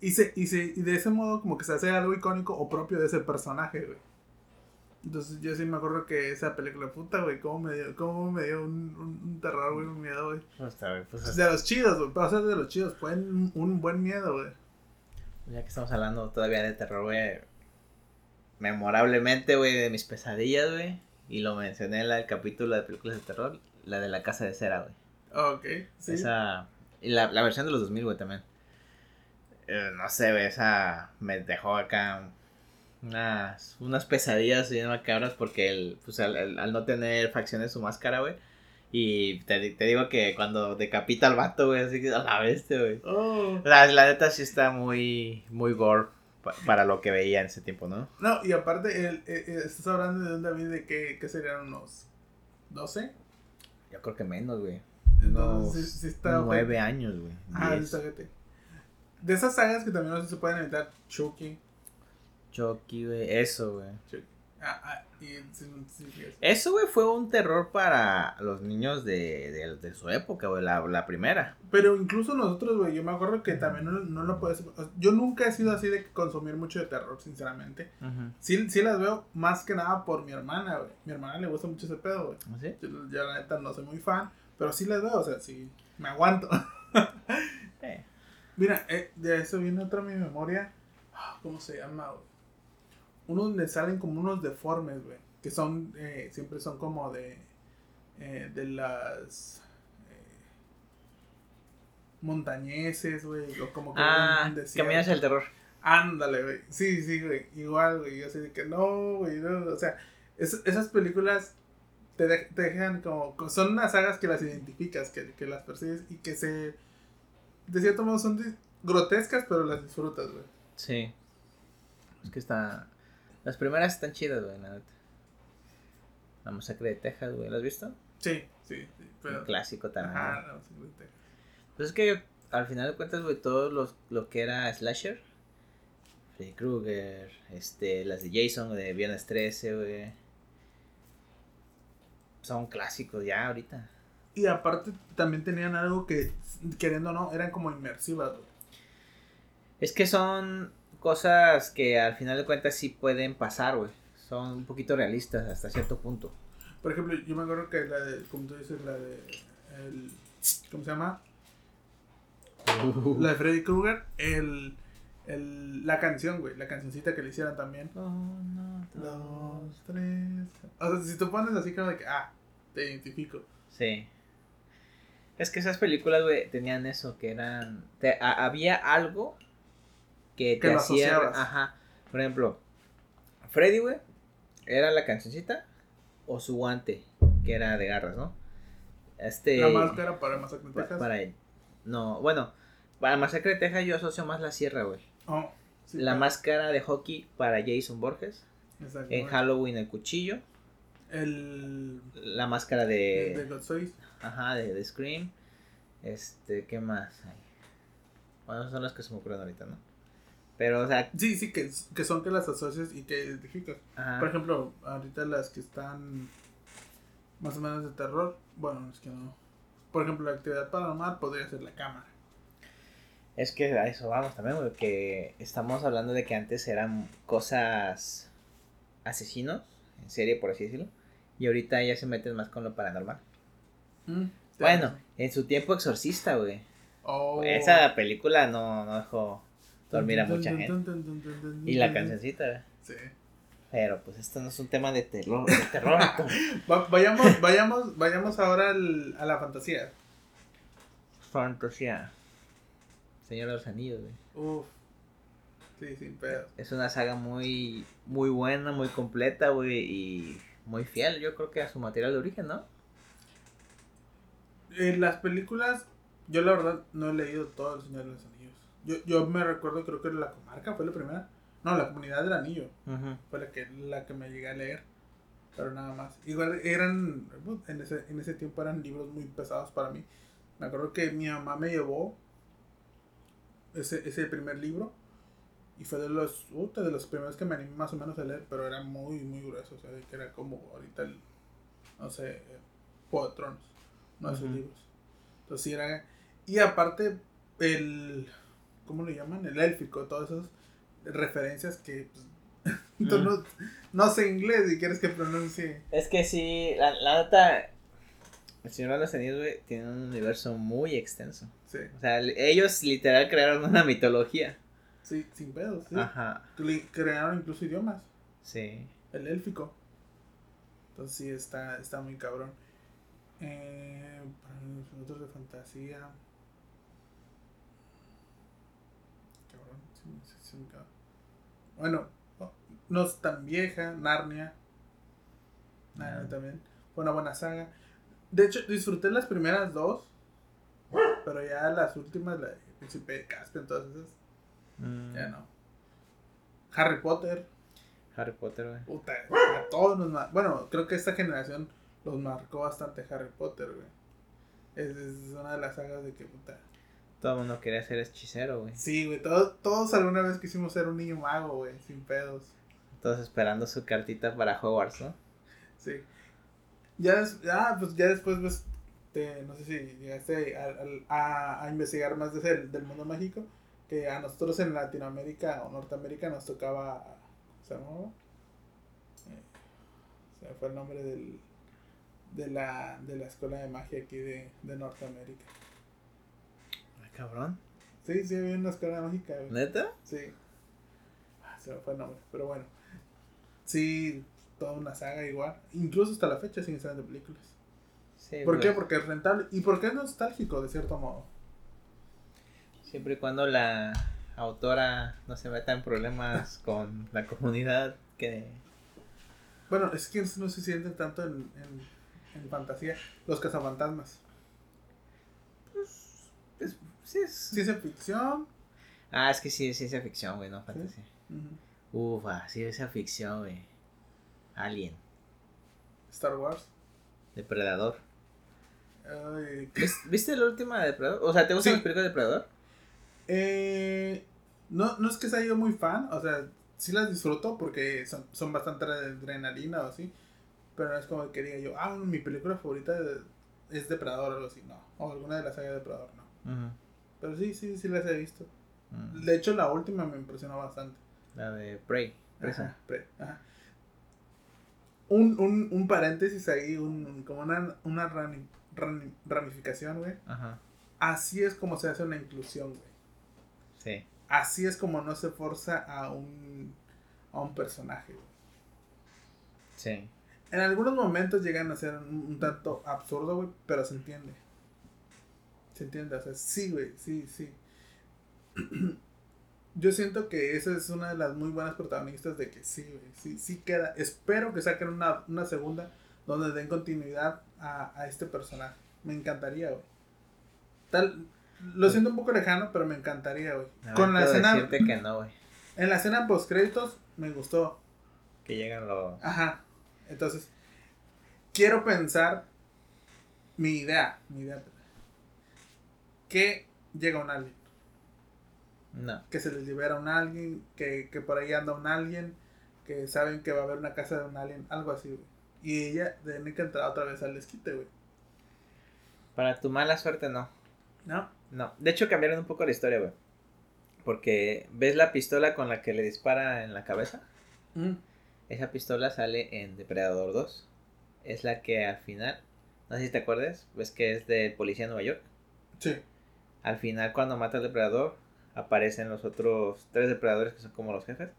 Y se, y se, y de ese modo como que se hace algo icónico o propio de ese personaje, güey. Entonces yo sí me acuerdo que esa película, puta, güey, cómo me dio, cómo me dio un, un, un terror, güey, un miedo, güey. Pues, está bien, pues, De los chidos, güey, o sea, de los chidos, fue un, un buen miedo, güey. ya que estamos hablando todavía de terror, güey. Memorablemente, güey, de mis pesadillas, güey. Y lo mencioné en la- el capítulo de películas de terror. La de la casa de cera, güey. Ok, sí. Esa. Y la, la versión de los 2000, güey, también. Eh, no sé, güey, esa me dejó acá unas, unas pesadillas bien macabras porque el, pues, al, al- al no tener facciones su máscara, güey. Y te, te digo que cuando decapita al vato, güey, así que a la bestia, güey. Oh. La, la neta sí está muy, muy gore pa- para lo que veía en ese tiempo, ¿no? No, y aparte, el, eh, eh, estás hablando de un David de que, que serían unos 12. Yo creo que menos, güey. Unos sí, sí está. nueve años, güey. Ah, está. De esas sagas que también no se pueden evitar, Chucky. Chucky, güey. Eso, güey. Ah, ah. Eso, güey, fue un terror para los niños de, de, de su época, güey, la, la primera. Pero incluso nosotros, güey, yo me acuerdo que también no, no lo puedes. Yo nunca he sido así de consumir mucho de terror, sinceramente. Sí, sí las veo más que nada por mi hermana, güey. Mi hermana le gusta mucho ese pedo, güey. ¿Sí? Yo, yo, la neta no soy muy fan, pero sí las veo, o sea, sí, me aguanto. (laughs) Eh. Mira, eh, de eso viene otra mi memoria. Ah, ¿Cómo se llama, güey? Uno donde salen como unos deformes, güey. Que son, eh, siempre son como de, eh, de las eh, montañeses, güey. O como que Ah. Caminas el terror. Ándale, güey. Sí, sí, güey. Igual, güey. Yo así de que no, güey. No. O sea, es- esas películas te, de- te dejan como. co- Son unas sagas que las identificas, que, que las persigues y que se. De cierto modo son grotescas, pero las disfrutas, güey. Sí. Es que está... Las primeras están chidas, güey, la neta. La masacre de Texas, güey, ¿la has visto? Sí, sí, sí. Pero. Un clásico también. Ajá, no, sí, güey, te- Pues es que al final de cuentas, güey, todo los, lo que era Slasher, Freddy Krueger, este, las de Jason, de Viernes 13, güey. Son clásicos ya ahorita. Y aparte también tenían algo que, queriendo o no, eran como inmersivas, güey. Es que son cosas que al final de cuentas sí pueden pasar, güey. Son un poquito realistas hasta cierto punto. Por ejemplo, yo me acuerdo que la de, como tú dices, la de. El, ¿Cómo se llama? La de Freddy Krueger, el, el, la canción, güey, la cancioncita que le hicieron también. Uno, Dos, tres. O sea, si tú pones así como de que, ah, te identifico. Sí. Es que esas películas, güey, tenían eso, que eran... te- a- había algo que Que te lo hacía... asociabas. Ajá. Por ejemplo, Freddy, güey, era la cancioncita o su guante, que era de garras, ¿no? Este... La máscara para Masacre en pa- Texas. para él. No, bueno, para Masacre de Texas yo asocio más la sierra, güey. Oh, sí, la claro. máscara de hockey para Jason Borges. Exacto. En Halloween el cuchillo. El. La máscara De, de... de. Ajá, de, de Scream. Este, ¿qué más hay? Bueno, son las que se me ocurren ahorita, ¿no? Pero, o sea, Sí, sí, que, que son que las asocias y que identificas. ajá. Por ejemplo, ahorita las que están más o menos de terror, bueno, es que no. Por ejemplo, la actividad paranormal podría ser la cámara. Es que a eso vamos también, güey, que estamos hablando de que antes eran cosas asesinos, en serie, por así decirlo. Y ahorita ya se meten más con lo paranormal. Mm, Bueno, en su tiempo Exorcista, güey. Oh. Esa película no, no dejó dormir a mucha gente. Y la cancioncita, güey. Sí. Pero pues esto no es un tema de terror. De terror. (laughs) Va- vayamos, vayamos, vayamos ahora al- a la fantasía. Fantasía. Señor de los Anillos, güey. Uf. Sí, sin pedo. Es una saga muy, muy buena, muy completa, güey, y muy fiel, yo creo que a su material de origen, ¿no? En las películas, yo la verdad no he leído todo El Señor de los Anillos. Yo, yo me recuerdo, creo que La Comarca fue la primera. No, La Comunidad del Anillo fue la que, la que me llegué a leer. Pero nada más. Igual eran, en ese, en ese tiempo eran libros muy pesados para mí. Me acuerdo que mi mamá me llevó ese, ese primer libro. Y fue de los, de los primeros que me animé más o menos a leer, pero era muy, muy grueso. O sea, que era como ahorita el, no sé, Juego de Tronos, uno de sus libros. Entonces sí era... Y aparte, el... ¿Cómo le llaman? El élfico, todas esas referencias que... Pues, (laughs) no, no, sé inglés y quieres que pronuncie. Es que sí, la, la nota... El Señor de los Anillos, güey, tiene un universo muy extenso. Sí. O sea, ellos literal crearon una mitología. Sí, sin pedos, sí. Ajá. Crearon incluso idiomas. Sí. El élfico. Entonces sí, está, está muy cabrón. Eh, para los otros de fantasía. Cabrón, sí, sí, sí, cabrón. Bueno, no es tan vieja, Narnia. Narnia también. Fue una buena saga. De hecho, disfruté las primeras dos. Pero ya las últimas, la de Príncipe de esas. Mm. Ya no. Harry Potter. Harry Potter, güey. Puta, a todos nos Bueno, creo que esta generación los marcó bastante Harry Potter, güey. Es, una de las sagas de que, puta. Todo el mundo quería ser hechicero, güey. Sí, güey. Todos, todos alguna vez quisimos ser un niño mago, güey. Sin pedos. Todos esperando su cartita para Hogwarts, ¿no? Sí. Ya, ah, pues ya después, pues, te, no sé si llegaste a, a, investigar más de del mundo mágico. Que a nosotros en Latinoamérica o Norteamérica nos tocaba se llamaba? Eh, se fue el nombre del, de, la, de la escuela de magia aquí de, de Norteamérica. Cabrón. Sí, sí, había una escuela mágica. ¿Neta? Sí. Ah, se me fue el nombre, pero bueno. Sí, toda una saga igual. Incluso hasta la fecha siguen siendo películas. Sí, ¿Por qué? Porque es rentable. ¿Y por qué es nostálgico, de cierto modo? Siempre y cuando la autora no se meta en problemas (laughs) con la comunidad que... Bueno, es que no se sienten tanto en, en, fantasía. Los cazafantasmas. Es, sí es... Ciencia ficción. Ah, es que sí es ciencia ficción, güey, no fantasía. Ufa, ciencia ficción, güey. Alien. Star Wars. Depredador. ¿Viste la última de Depredador? O sea, ¿te gustan las películas de Depredador? Eh, no, no es que sea yo muy fan, o sea, sí las disfruto porque son, son bastante adrenalina o así, pero no es como que diga yo, ah, mi película favorita es Depredador o algo así, no, o alguna de las sagas de Depredador, no. Pero sí, sí, sí las he visto. De hecho, la última me impresionó bastante. La de Prey. Ajá, Prey. Ajá. Un, un, un paréntesis ahí, un, como una, una ramificación, güey. Ajá. Así es como se hace una inclusión, güey. Así es como no se forza a un, a un personaje. Sí. En algunos momentos llegan a ser un, tanto absurdo, güey, pero se entiende. Se entiende, o sea, sí, güey, sí, sí. (clears throat) Yo siento que esa es una de las muy buenas protagonistas de que sí, güey, sí, sí queda. Espero que saquen una, una segunda donde den continuidad a, a este personaje. Me encantaría, güey. Tal, lo siento un poco lejano, pero me encantaría, güey. Con la escena. que no, güey. (clears throat) En la escena post créditos me gustó. Que llegan los. Ajá. Entonces, quiero pensar mi idea, mi idea. Que llega un alien. No. Que se les libera un alguien, que, que por ahí anda un alien, que saben que va a haber una casa de un alien, algo así, güey. Y ella tiene que entrar otra vez al esquite, güey. Para tu mala suerte, no. ¿No? No, de hecho cambiaron un poco la historia, güey. Porque ves la pistola con la que le dispara en la cabeza. Mm. Esa pistola sale en Depredador 2. Es la que al final, no sé si te acuerdas, ves que es del policía de Nueva York. Sí. Al final cuando mata al depredador, aparecen los otros tres depredadores que son como los jefes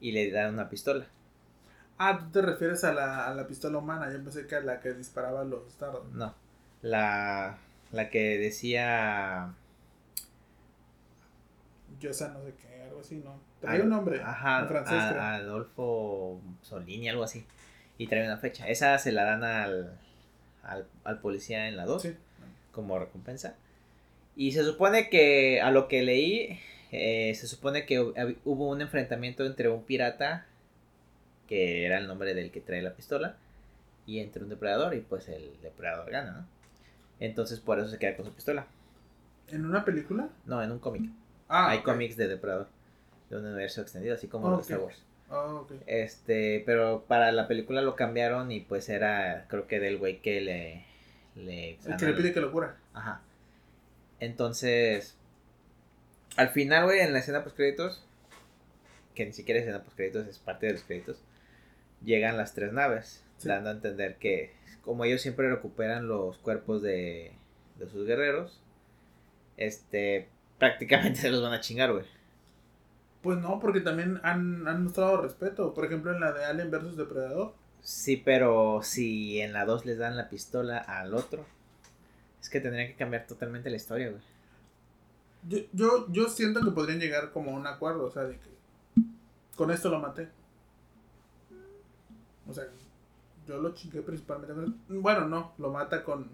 y le dan una pistola. Ah, tú te refieres a la, a la pistola humana, yo pensé que a la que disparaba los dardos. No, la la que decía. Yo sé, no sé qué, algo así, ¿no? Trae un nombre. Ajá, Adolfo Solini, algo así. Y trae una fecha. Esa se la dan al, al, policía en la 2 como recompensa. Y se supone que, a lo que leí, eh, se supone que hubo un enfrentamiento entre un pirata, que era el nombre del que trae la pistola, y entre un depredador y pues el depredador gana, ¿no? Entonces por eso se queda con su pistola. ¿En una película? No, en un cómic. Ah, Hay cómics de depredador. De un universo extendido, así como los de Ok. Star Wars. Ah, ok. Este, pero para la película lo cambiaron y pues era, creo que del güey que le... le El que le pide que lo cura. Ajá. Entonces, al final, güey, en la escena post créditos, que ni siquiera es escena post créditos, es parte de los créditos, llegan las tres naves, Sí. dando a entender que como ellos siempre recuperan los cuerpos de, de sus guerreros, este, prácticamente (laughs) se los van a chingar, güey. Pues no, porque también han, han mostrado respeto. Por ejemplo, en la de Alien vs Depredador. Sí, pero si en la 2 les dan la pistola al otro, es que tendrían que cambiar totalmente la historia, güey. Yo, yo, yo siento que podrían llegar como a un acuerdo, o sea, de que con esto lo maté. O sea, yo lo chingué principalmente con Bueno, no, lo mata con,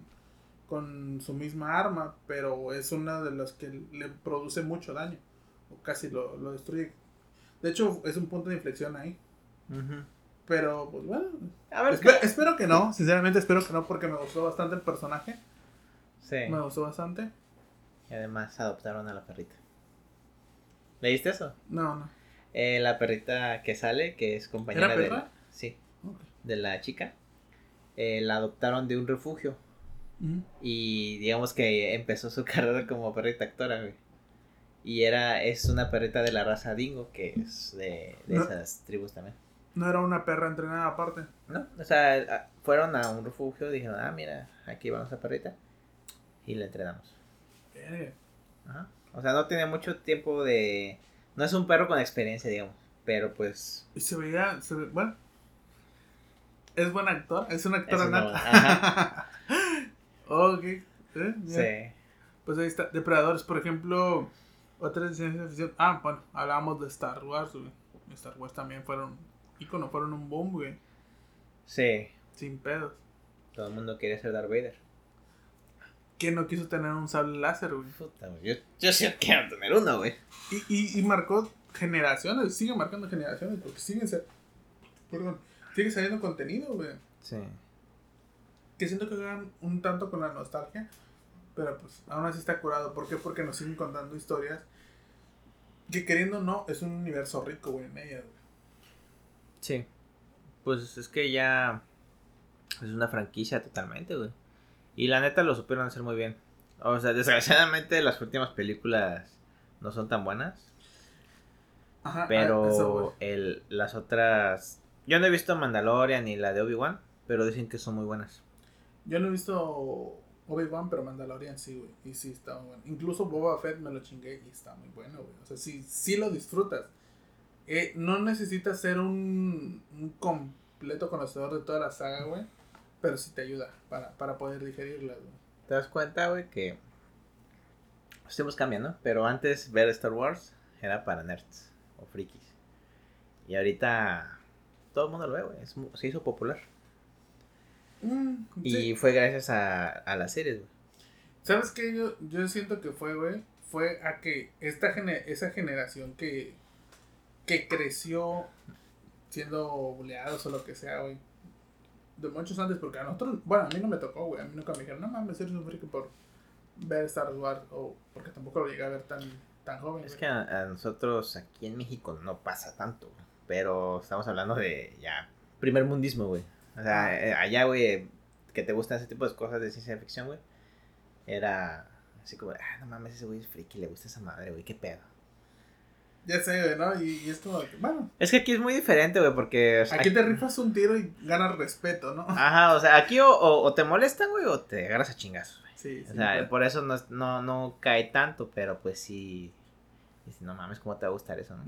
con su misma arma, pero es una de las que le produce mucho daño. O casi lo, lo destruye. De hecho, es un punto de inflexión ahí. Pero, pues bueno. A ver, espe- espero que no, sinceramente espero que no, porque me gustó bastante el personaje. Sí. Me gustó bastante. Y además adoptaron a la perrita. ¿Leíste eso? No, no. Eh, la perrita que sale, que es compañera ¿Era de perra? la, sí, Ok. de la chica, eh, la adoptaron de un refugio. Y digamos que empezó su (laughs) carrera como perrita actora, güey. Y era, es una perrita de la raza dingo, que es de, de No. esas tribus también. No era una perra entrenada aparte. ¿No? O sea, fueron a un refugio, dijeron, ah, mira, aquí va nuestra perrita. Y la entrenamos. Ajá. O sea, no tiene mucho tiempo de... No es un perro con experiencia, digamos. Pero pues... Y se veía, se ve- bueno. Es buen actor, es un actor nato. (laughs) ok. ¿eh? Sí. Pues ahí está. Depredadores, por ejemplo, otras de ciencia ficción. Ah, bueno, hablábamos de Star Wars, güey. Star Wars también fueron ícono, fueron un boom, güey. Sí. Sin pedos. Todo el mundo quería ser Darth Vader. ¿Quién no quiso tener un sable láser, güey? Puta, güey. Yo, yo sí quiero tener uno, güey. Y, y, y marcó generaciones, sigue marcando generaciones, porque siguen, perdón, sigue saliendo contenido, güey. Sí. que siento que juegan un tanto con la nostalgia, pero pues aún así está curado. ¿Por qué? Porque nos siguen contando historias que queriendo o no es un universo rico, güey, en ellas, güey. Sí. Pues es que ya... Es una franquicia totalmente, güey. Y la neta lo supieron hacer muy bien. O sea, desgraciadamente las últimas películas no son tan buenas. Ajá, Pero el, las otras... Yo no he visto Mandalorian ni la de Obi-Wan, pero dicen que son muy buenas. Yo no he visto Obi-Wan, pero Mandalorian sí, güey. Y sí está muy bueno. Incluso Boba Fett me lo chingué y está muy bueno, güey. O sea, sí, sí lo disfrutas. Eh, no necesitas ser un, un completo conocedor de toda la saga, güey. Pero sí te ayuda para, para poder digerirla, güey. ¿Te das cuenta, güey, que los tiempos cambian, ¿no? Pero antes ver Star Wars era para nerds o frikis. Y ahorita todo el mundo lo ve, güey. Se hizo popular. Mm, Y fue gracias a, a las series, güey. ¿Sabes qué? Yo, yo siento que fue, güey. Fue a que esta gene- esa generación que, que creció siendo buleados o lo que sea, güey. De muchos antes, porque a nosotros, bueno, a mí no me tocó, güey. A mí nunca me dijeron, no mames, eres un friki por ver Star Wars. O porque tampoco lo llegué a ver tan, tan joven. Es güey. que a, a nosotros aquí en México no pasa tanto, güey. Pero estamos hablando de ya primer mundismo, güey. O sea, eh, allá, güey, que te gustan ese tipo de cosas de ciencia ficción, güey. Era así como, ah, no mames, ese güey es friki, le gusta esa madre, güey, qué pedo. Ya sé, güey, ¿no? Y, y es como bueno, Es que aquí es muy diferente, güey, porque... o sea, aquí te rifas un tiro y ganas respeto, ¿no? Ajá, o sea, aquí o, o- o te molestan, güey, o te agarras a chingazos, güey. Sí, sí. O sea, por eso no, no, no cae tanto, pero pues sí... dices, no mames, ¿cómo te va a gustar eso, no?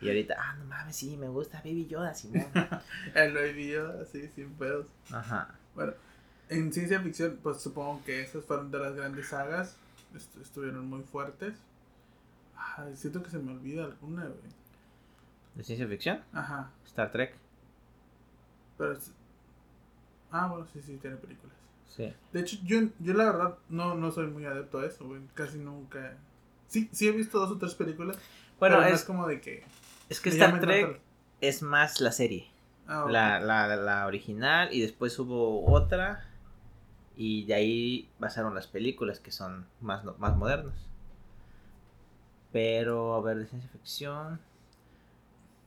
Y ahorita, ah, no mames, sí, me gusta Baby Yoda, Simón. (laughs) El video, así, sin pedos. Ajá. Bueno, en ciencia ficción, pues supongo que esas fueron de las grandes sagas. Est- estuvieron muy fuertes. Ay, siento que se me olvida alguna, güey. ¿De ciencia ficción? Ajá. Star Trek. Pero. es- Ah, bueno, sí, sí, tiene películas. Sí. De hecho, yo, yo la verdad no, no soy muy adepto a eso, güey. Casi nunca. Sí, sí he visto dos o tres películas. Bueno, pero no es, como de que. es que Star Trek tanto- es más la serie. Ah, la, la, la original y después hubo otra y de ahí pasaron las películas que son más, más modernas. Pero, a ver, de ciencia ficción.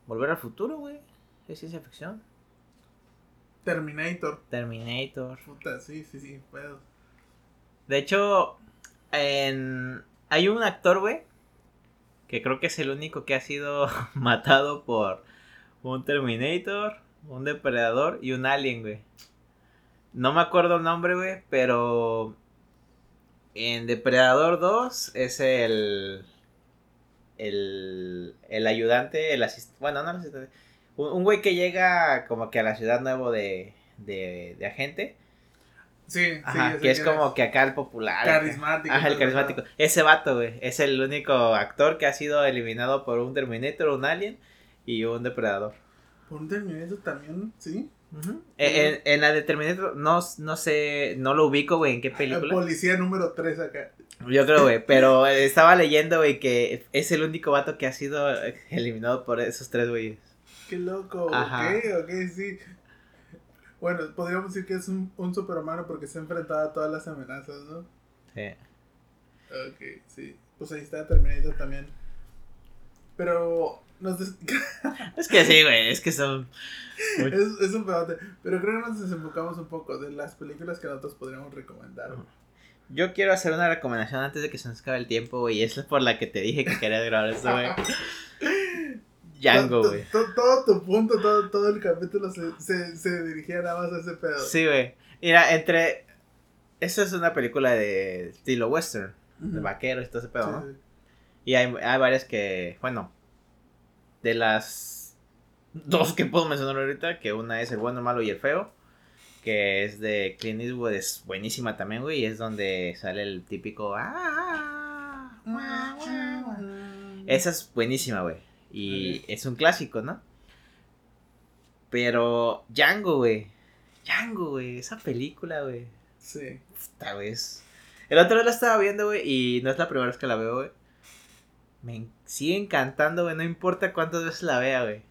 Volver al futuro, güey. Es ciencia ficción. Terminator. Terminator. Puta, sí, sí, sí, pedo. De hecho, en... hay un actor, güey, que creo que es el único que ha sido (laughs) matado por un Terminator, un Depredador y un Alien, güey. No me acuerdo el nombre, güey, pero en Depredador 2 es el... El, el ayudante, el asistente, bueno, no el asistente, un, un güey que llega como que a la ciudad nuevo de, de, de agente, Sí, sí, Ajá, sé que es como que acá el popular. Carismático. Ajá, el carismático. Ese vato, güey. Es el único actor que ha sido eliminado por un Terminator, un Alien y un Depredador. Por un Terminator también, sí. Eh, En, en la de Terminator, no, no sé, no lo ubico, güey, en qué El película. policía número 3 acá. Yo creo, güey, pero estaba leyendo, güey, que es el único vato que ha sido eliminado por esos tres güeyes. Qué loco. Ajá. Ok, ok, sí. Bueno, podríamos decir que es un, un superhumano porque se ha enfrentado a todas las amenazas, ¿no? Sí. Ok, sí. Pues ahí está Terminator también. Pero nos des- (laughs) Es que sí, güey, es que son... muy- es, es un pedote. Pero creo que nos desenfocamos un poco de las películas que nosotros podríamos recomendar. Yo quiero hacer una recomendación antes de que se nos acabe el tiempo, güey, y es por la que te dije que quería grabar esto, güey. (laughs) Django, güey. to- Todo tu punto, todo, todo el capítulo se, se, se dirigía nada más a ese pedo. Sí, güey. Mira, entre. Esta es una película de estilo western, de vaqueros y todo ese pedo, Sí, ¿no? sí. Y hay, hay varias que. Bueno. De las. Dos que puedo mencionar ahorita, que una es El bueno, el malo y el feo. Que es de Clint Eastwood, es buenísima también, güey. Y es donde sale el típico. "Ah, guau, guau". Esa es buenísima, güey. Y es un clásico, ¿no? Pero Django, güey. Django, güey. Esa película, güey. Sí. Puta, güey. es- El otro día la estaba viendo, güey. Y no es la primera vez que la veo, güey. Me sigue encantando, güey. No importa cuántas veces la vea, güey.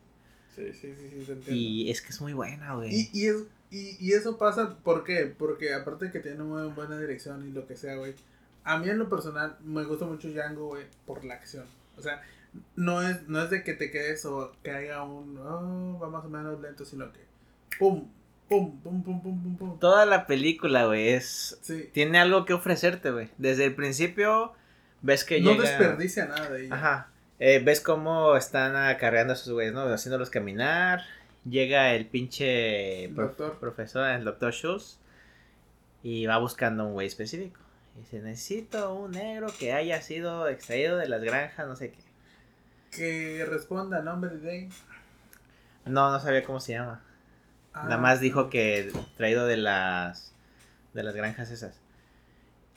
Sí, sí, sí, sí, te entiendo. Y es que es muy buena, güey. Y, y, es- y, y eso pasa, ¿por qué? Porque aparte de que tiene muy buena dirección y lo que sea, güey. A mí en lo personal me gusta mucho Django, güey, por la acción. O sea, no es, no es de que te quedes o haya un, oh, va más o menos lento, sino que, pum, pum, pum, pum, pum, pum, pum. Toda la película, güey, es... Sí. Tiene algo que ofrecerte, güey. Desde el principio ves que No llega... desperdicia nada de ella. Ajá. Eh, ves cómo están acarreando a sus güeyes, ¿no? Haciéndolos caminar. Llega el pinche El prof- doctor. profesor, el doctor Schultz. Y va buscando un güey específico. Y dice, necesito un negro que haya sido extraído de las granjas, no sé qué. Que responda a nombre de Dane. No, no sabía cómo se llama. Ah, Nada más dijo que traído de las de las granjas esas.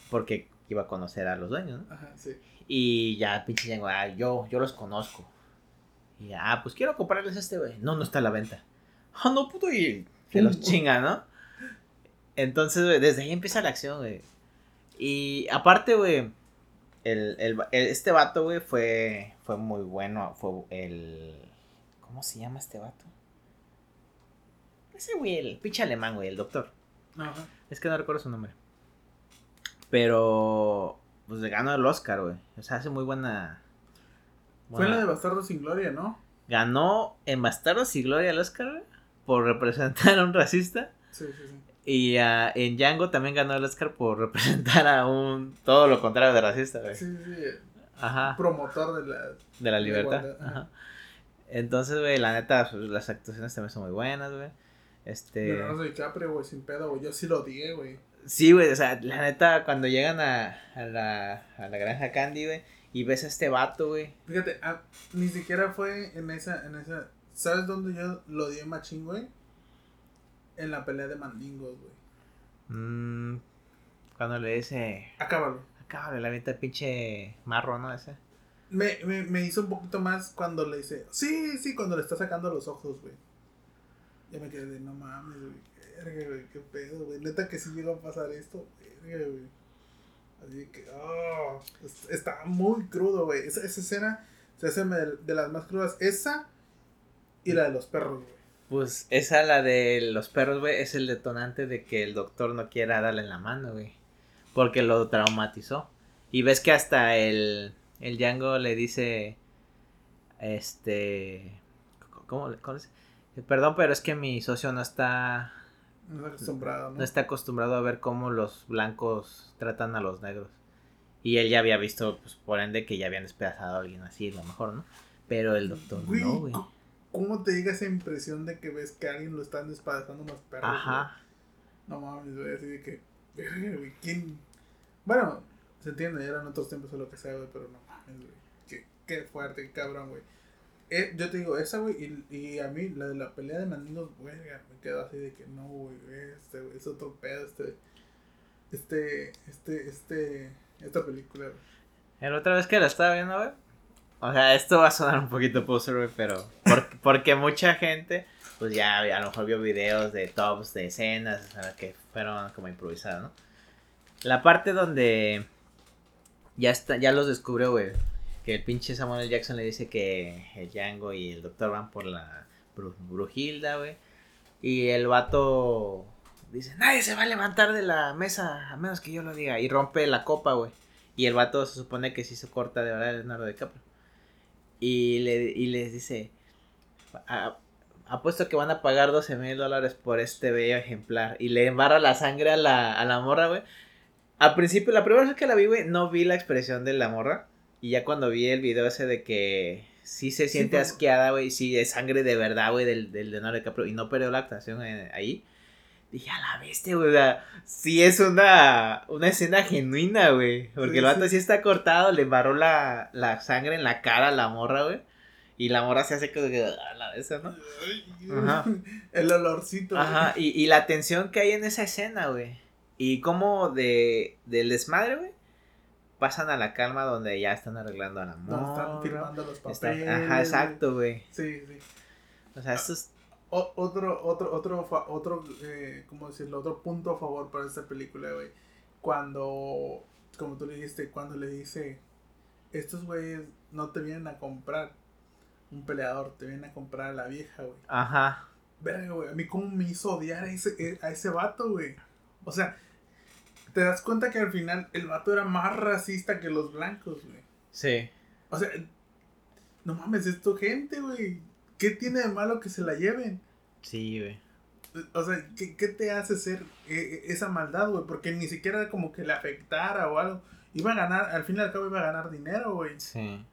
Porque iba a conocer a los dueños, ¿no? Ajá, sí. Y ya, pinche Django, ah, yo, yo los conozco. Y ah, pues quiero comprarles a este, güey. No, no está a la venta. Ah, no, puto, y se los chinga, ¿no? Entonces, güey, desde ahí empieza la acción, güey. Y aparte, güey, el, el, el- este vato, güey, fue, fue muy bueno. Fue el... ¿Cómo se llama este vato? Ese, güey, el pinche alemán, güey, el doctor. Ajá. Es que no recuerdo su nombre. Pero. Pues le ganó el Oscar, güey. O sea, hace muy buena. Fue en buena- la de Bastardo sin Gloria, ¿no? Ganó en Bastardos y Gloria el Oscar, güey. Por representar a un racista. Sí, sí, sí. Y ah, en Django también ganó el Oscar por representar a un. Todo lo contrario de racista, güey. Sí, sí. Ajá. Promotor de la. De la libertad. igualdad, ajá. Ajá. Entonces, güey, la neta, pues, las actuaciones también son muy buenas, güey. Este. Leonardo DiCaprio, güey, sin pedo, güey. Yo sí lo odié, güey. Sí, güey, o sea, la neta, cuando llegan a, a, la, a la granja Candy, güey, y ves a este vato, güey. Fíjate, ah, ni siquiera fue en esa, en esa. ¿Sabes dónde yo lo odié machín, güey? En la pelea de mandingos, güey. mm, cuando le dice, Acábalo. acá la venta pinche marro, ¿no? Ese. Me, me, me hizo un poquito más cuando le dice. Sí, sí, cuando le está sacando los ojos, güey. Ya me quedé de no mames, güey. Verga, güey, qué pedo, güey. Neta que sí llegó a pasar esto, verga, güey. Así que, oh, es- está muy crudo, güey. Esa, esa escena se hace de, de las más crudas. Esa y la de los perros, güey. Pues esa, la de los perros, güey, es el detonante de que el doctor no quiera darle en la mano, güey. Porque lo traumatizó. Y ves que hasta el, el Django le dice, este, ¿cómo, cómo es? Perdón, pero es que mi socio no está... No está acostumbrado, ¿no? No está acostumbrado a ver cómo los blancos tratan a los negros. Y él ya había visto, pues, por ende, que ya habían despedazado a alguien así, a lo mejor, ¿no? Pero el doctor Güey, no, güey. ¿Cómo te llega esa impresión de que ves que alguien lo están despedazando unos perros? Ajá. güey? No mames, güey, así de que. güey, ¿Quién? Bueno, se entiende, eran otros tiempos o lo que sea, güey, pero no mames, güey. Qué, qué fuerte, qué cabrón, güey. Eh, yo te digo, esa, güey, y, y a mí, la de la pelea de Mandinos, güey, me quedo así de que no, güey, este, güey, es otro pedo, este. Este, este, este. Esta película, güey. La otra vez que la estaba viendo, güey. O sea, esto va a sonar un poquito poser, güey, pero. por- porque mucha gente, pues ya a lo mejor vio videos de tops, de escenas, o sea, que fueron como improvisadas, ¿no? La parte donde. Ya, está, ya los descubrió, güey. Que el pinche Samuel. Jackson le dice que el Django y el doctor van por la Bru- Brujilda, güey. Y el vato dice: Nadie se va a levantar de la mesa a menos que yo lo diga. Y rompe la copa, güey. Y el vato se supone que sí se corta de verdad Leonardo DiCaprio. Y, le, y les dice, "A- apuesto que van a pagar 12 mil dólares por este bello ejemplar. Y le embarra la sangre a la, a la morra, güey. Al principio, la primera vez que la vi, güey, no vi la expresión de la morra. Y ya cuando vi el video ese de que sí se siente asqueada, güey, sí es sangre de verdad, güey, del, del Leonardo DiCaprio. Y no perdió la actuación eh, ahí. Dije, a la bestia, güey. o sea, sí es una, una escena genuina, güey. Porque Sí, el vato sí. sí está cortado, le embarró la, la sangre en la cara a la morra, güey. Y la morra se hace como que a la esa, ¿no? Ajá. (laughs) El olorcito. güey. Ajá, y, y la tensión que hay en esa escena, güey. Y como de, del desmadre, güey. Pasan a la calma donde ya están arreglando a la Donde están firmando los papeles. ajá, exacto, güey. Sí, sí. O sea, esto es... O- otro, otro, otro, otro, eh, ¿cómo decirlo? Otro punto a favor para esta película, güey. Cuando, como tú le dijiste, cuando le dice, estos güeyes no te vienen a comprar un peleador, te vienen a comprar a la vieja, güey. Ajá. Verga, güey, a mí cómo me hizo odiar a ese, eh, a ese vato, güey. O sea, te das cuenta que al final el vato era más racista que los blancos, güey. Sí. O sea, no mames, es tu gente, güey. ¿Qué tiene de malo que se la lleven? Sí, güey. O sea, ¿qué, qué te hace ser eh, esa maldad, güey? Porque ni siquiera como que le afectara o algo. Iba a ganar, al fin y al cabo iba a ganar dinero, güey. Sí.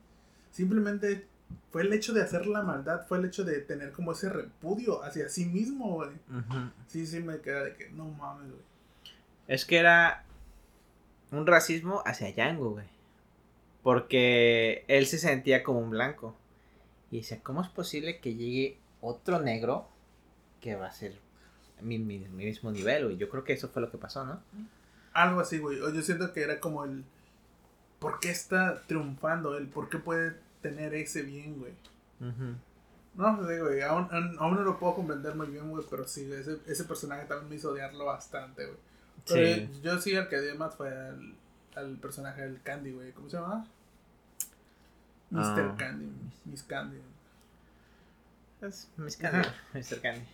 Simplemente fue el hecho de hacer la maldad, fue el hecho de tener como ese repudio hacia sí mismo, güey. Sí, sí, me queda de que no mames, güey. Es que era un racismo hacia Django, güey. Porque él se sentía como un blanco. Y decía, ¿cómo es posible que llegue otro negro que va a ser mi, mi- mi mismo nivel, güey? Yo creo que eso fue lo que pasó, ¿no? Algo así, güey. O Yo siento que era como el. ¿Por qué está triunfando él? ¿Por qué puede tener ese bien, güey? No sé, güey. Aún, aún aún no lo puedo comprender muy bien, güey. Pero sí, ese, ese personaje también me hizo odiarlo bastante, güey. Pero Sí. yo, yo sí, el que odié más fue al, al personaje del Candy, güey. ¿Cómo se llama? Mr. Ah. Candy. Miss Candy. Es Miss Candy, Mr. Candy.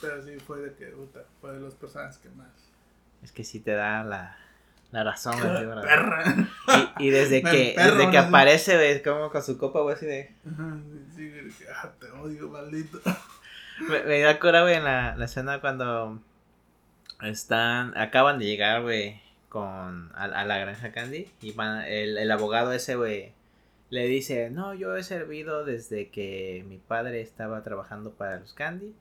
Pero sí, fue de que, puta, fue de los personajes que más. Es que sí te da la, la razón, güey. Perra. Y, y desde (laughs) que, desde que ¿no? aparece, güey, como con su copa, güey, así de... Sí, güey, ah, te odio, maldito. (laughs) Me, me da cura, güey, en la, la escena cuando están, acaban de llegar, güey, con, a, a la granja Candy y van, el, el abogado ese, güey, le dice, no, yo he servido desde que mi padre estaba trabajando para los Candy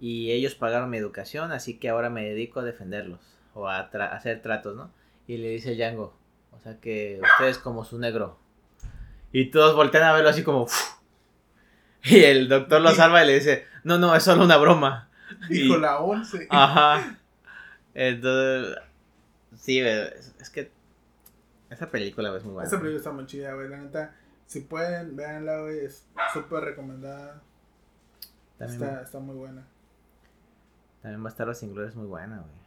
y ellos pagaron mi educación, así que ahora me dedico a defenderlos o a tra- a hacer tratos, ¿no? Y le dice Django, o sea que usted es como su negro. Y todos voltean a verlo así como... Y el doctor lo salva y le dice, no, no, es solo una broma. Dijo Y- la 11. Ajá. Entonces, sí, es, es que esa película es muy buena. Esta película está muy chida, güey. La neta, si pueden, véanla, güey. Es súper recomendada. También, Está, está muy buena. también va a estar Los Inglourious muy buena, güey.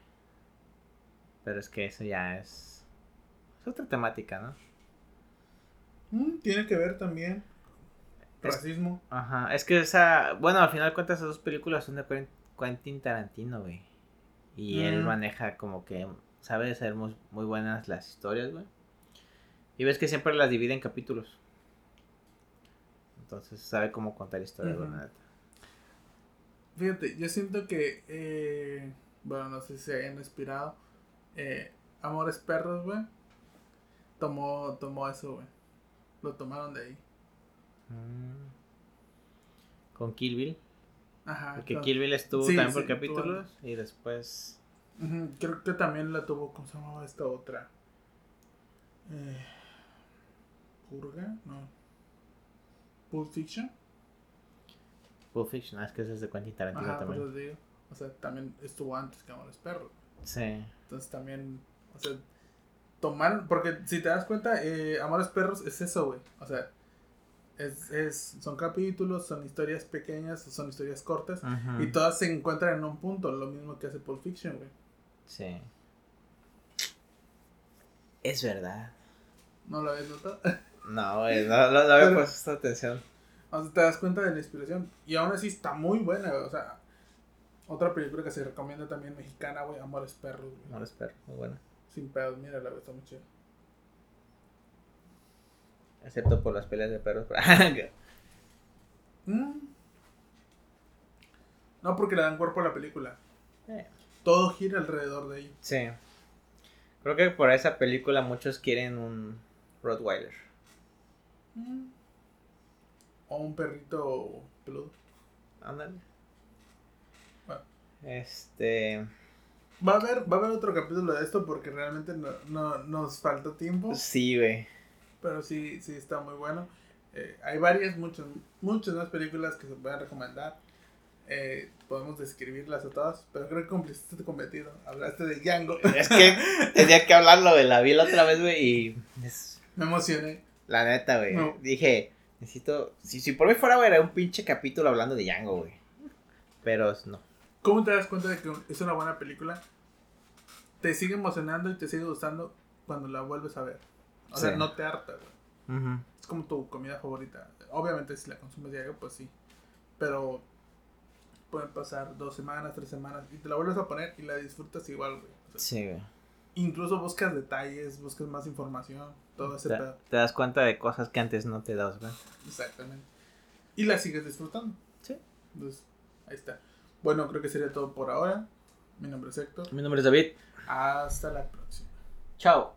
Pero es que eso ya es, es otra temática, ¿no? Mm, tiene que ver también. racismo. Ajá, es que esa, bueno, al final de cuentas esas dos películas son de Quentin Tarantino, güey. Y él Mm. maneja como que sabe hacer muy, muy buenas las historias, güey. Y ves que siempre las divide en capítulos. Entonces sabe cómo contar historias, la neta. Fíjate, yo siento que, eh, bueno, no sé si se hayan inspirado. Eh, Amores Perros, güey. Tomó, tomó eso, güey. Lo tomaron de ahí. Mm. Con Kill Bill. Ajá. Porque con- Kill Bill estuvo Sí, también por capítulos. Y después. Creo que también la tuvo, ¿cómo se llamaba esta otra? Eh, ¿Purga? No. ¿Pulp Fiction? Pulp Fiction, ah, es que ese es de Quentin Tarantino Ajá, por también. eso digo. O sea, también estuvo antes que Amores Perros. Sí. Entonces también, o sea, tomaron, porque si te das cuenta, eh, Amores Perros es eso, güey. O sea, es, es, son capítulos, son historias pequeñas, son historias cortas, y todas se encuentran en un punto, lo mismo que hace Pulp Fiction, güey. Sí. Es verdad. ¿No lo habías notado? (laughs) No, güey, no, no, no había Pero- puesto atención. O sea, te das cuenta de la inspiración. Y aún así está muy buena, güey. O sea, otra película que se recomienda también mexicana, güey, Amores Perros, güey. Lo espero, muy bueno. Sin pedos, mira, la está muy chida. Excepto por las peleas de perros. (laughs) Mm. No, porque le dan cuerpo a la película. Eh, Todo gira alrededor de ahí. sí. Creo que por esa película muchos quieren un Rottweiler. Mm. O un perrito peludo. Ándale. Bueno. Este. Va a haber, va a haber otro capítulo de esto porque realmente no, no- nos falta tiempo. Sí, güey. Pero sí, sí está muy bueno. Eh, hay varias, muchas, muchas más películas que se pueden recomendar. Eh, podemos describirlas a todas, pero creo que cumpliste tu cometido. Hablaste de Django. Es que (laughs) tenía que hablarlo, güey. La vi la otra vez, güey. Y. es- Me emocioné. La neta, güey. No. Dije, necesito. Si, si por mí fuera, güey, era un pinche capítulo hablando de Django, güey. Pero no. ¿Cómo te das cuenta de que es una buena película? Te sigue emocionando y te sigue gustando cuando la vuelves a ver. O sea, no te harta, güey. Es como tu comida favorita. Obviamente, si la consumes diario, pues sí. Pero pueden pasar dos semanas, tres semanas y te la vuelves a poner y la disfrutas igual, güey. O sea, Sí, güey. incluso buscas detalles, buscas más información, todo ese Te, pedo. te das cuenta de cosas que antes no te das, güey. Exactamente. Y la sigues disfrutando. Sí. Entonces, ahí está. Bueno, creo que sería todo por ahora. Mi nombre es Héctor. Mi nombre es David. Hasta la próxima. Chao.